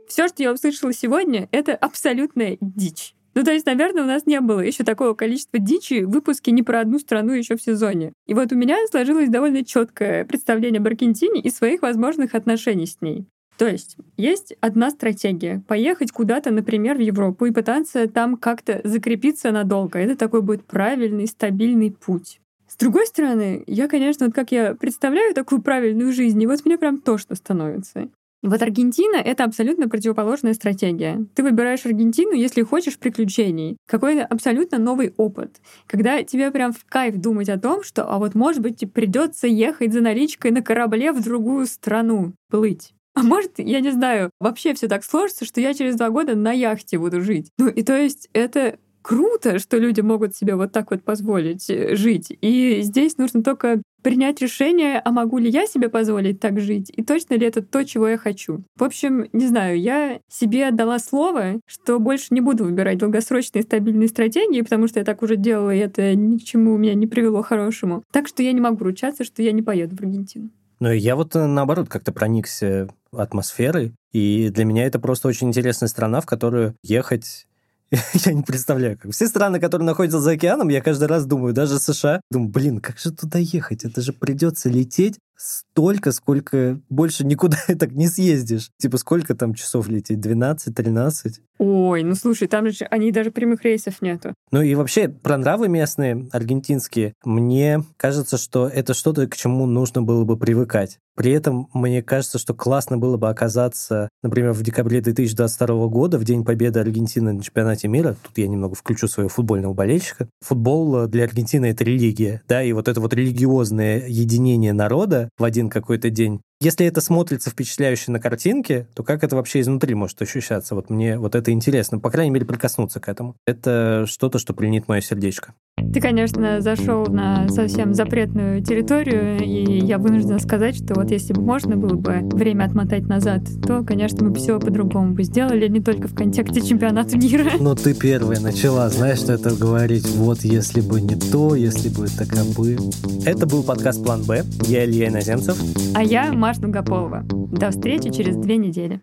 Все, что я услышала сегодня, это абсолютная дичь. Ну, то есть, наверное, у нас не было еще такого количества дичи в выпуске не про одну страну еще в сезоне. И вот у меня сложилось довольно четкое представление об Аргентине и своих возможных отношений с ней. То есть есть одна стратегия — поехать куда-то, например, в Европу и пытаться там как-то закрепиться надолго. Это такой будет правильный, стабильный путь. С другой стороны, я, конечно, вот как я представляю такую правильную жизнь, и вот мне прям тошно становится. Вот Аргентина — это абсолютно противоположная стратегия. Ты выбираешь Аргентину, если хочешь приключений. Какой-то абсолютно новый опыт. Когда тебе прям в кайф думать о том, что, а вот, может быть, придется ехать за наличкой на корабле в другую страну, плыть. А может, я не знаю, вообще все так сложится, что я через два года на яхте буду жить. Ну и то есть это круто, что люди могут себе вот так вот позволить э, жить. И здесь нужно только принять решение, а могу ли я себе позволить так жить, и точно ли это то, чего я хочу. В общем, не знаю, я себе отдала слово, что больше не буду выбирать долгосрочные стабильные стратегии, потому что я так уже делала, и это ни к чему меня не привело хорошему. Так что я не могу ручаться, что я не поеду в Аргентину. Ну, я вот э, наоборот как-то проникся атмосферой, и для меня это просто очень интересная страна, в которую ехать я не представляю, как. Все страны, которые находятся за океаном, я каждый раз думаю, даже США, думаю, блин, как же туда ехать? Это же придется лететь столько, сколько больше никуда так не съездишь. Типа, сколько там часов лететь? 12, 13? Ой, ну слушай, там же они даже прямых рейсов нету. Ну и вообще, про нравы местные, аргентинские, мне кажется, что это что-то, к чему нужно было бы привыкать. При этом мне кажется, что классно было бы оказаться, например, в декабре 2022 года, в День Победы Аргентины на чемпионате мира. Тут я немного включу своего футбольного болельщика. Футбол для Аргентины — это религия, да, и вот это вот религиозное единение народа в один какой-то день, если это смотрится впечатляюще на картинке, то как это вообще изнутри может ощущаться? Вот мне вот это интересно, по крайней мере, прикоснуться к этому. Это что-то, что пленит мое сердечко. Ты, конечно, зашел на совсем запретную территорию, и я вынуждена сказать, что вот если бы можно было бы время отмотать назад, то, конечно, мы бы все по-другому бы сделали, не только в контексте чемпионата мира. Но ты первая начала, знаешь, что это говорить. Вот если бы не то, если бы так бы. Это был подкаст «План Б». Я Илья Иноземцев. А я Маша Дугополова. До встречи через две недели.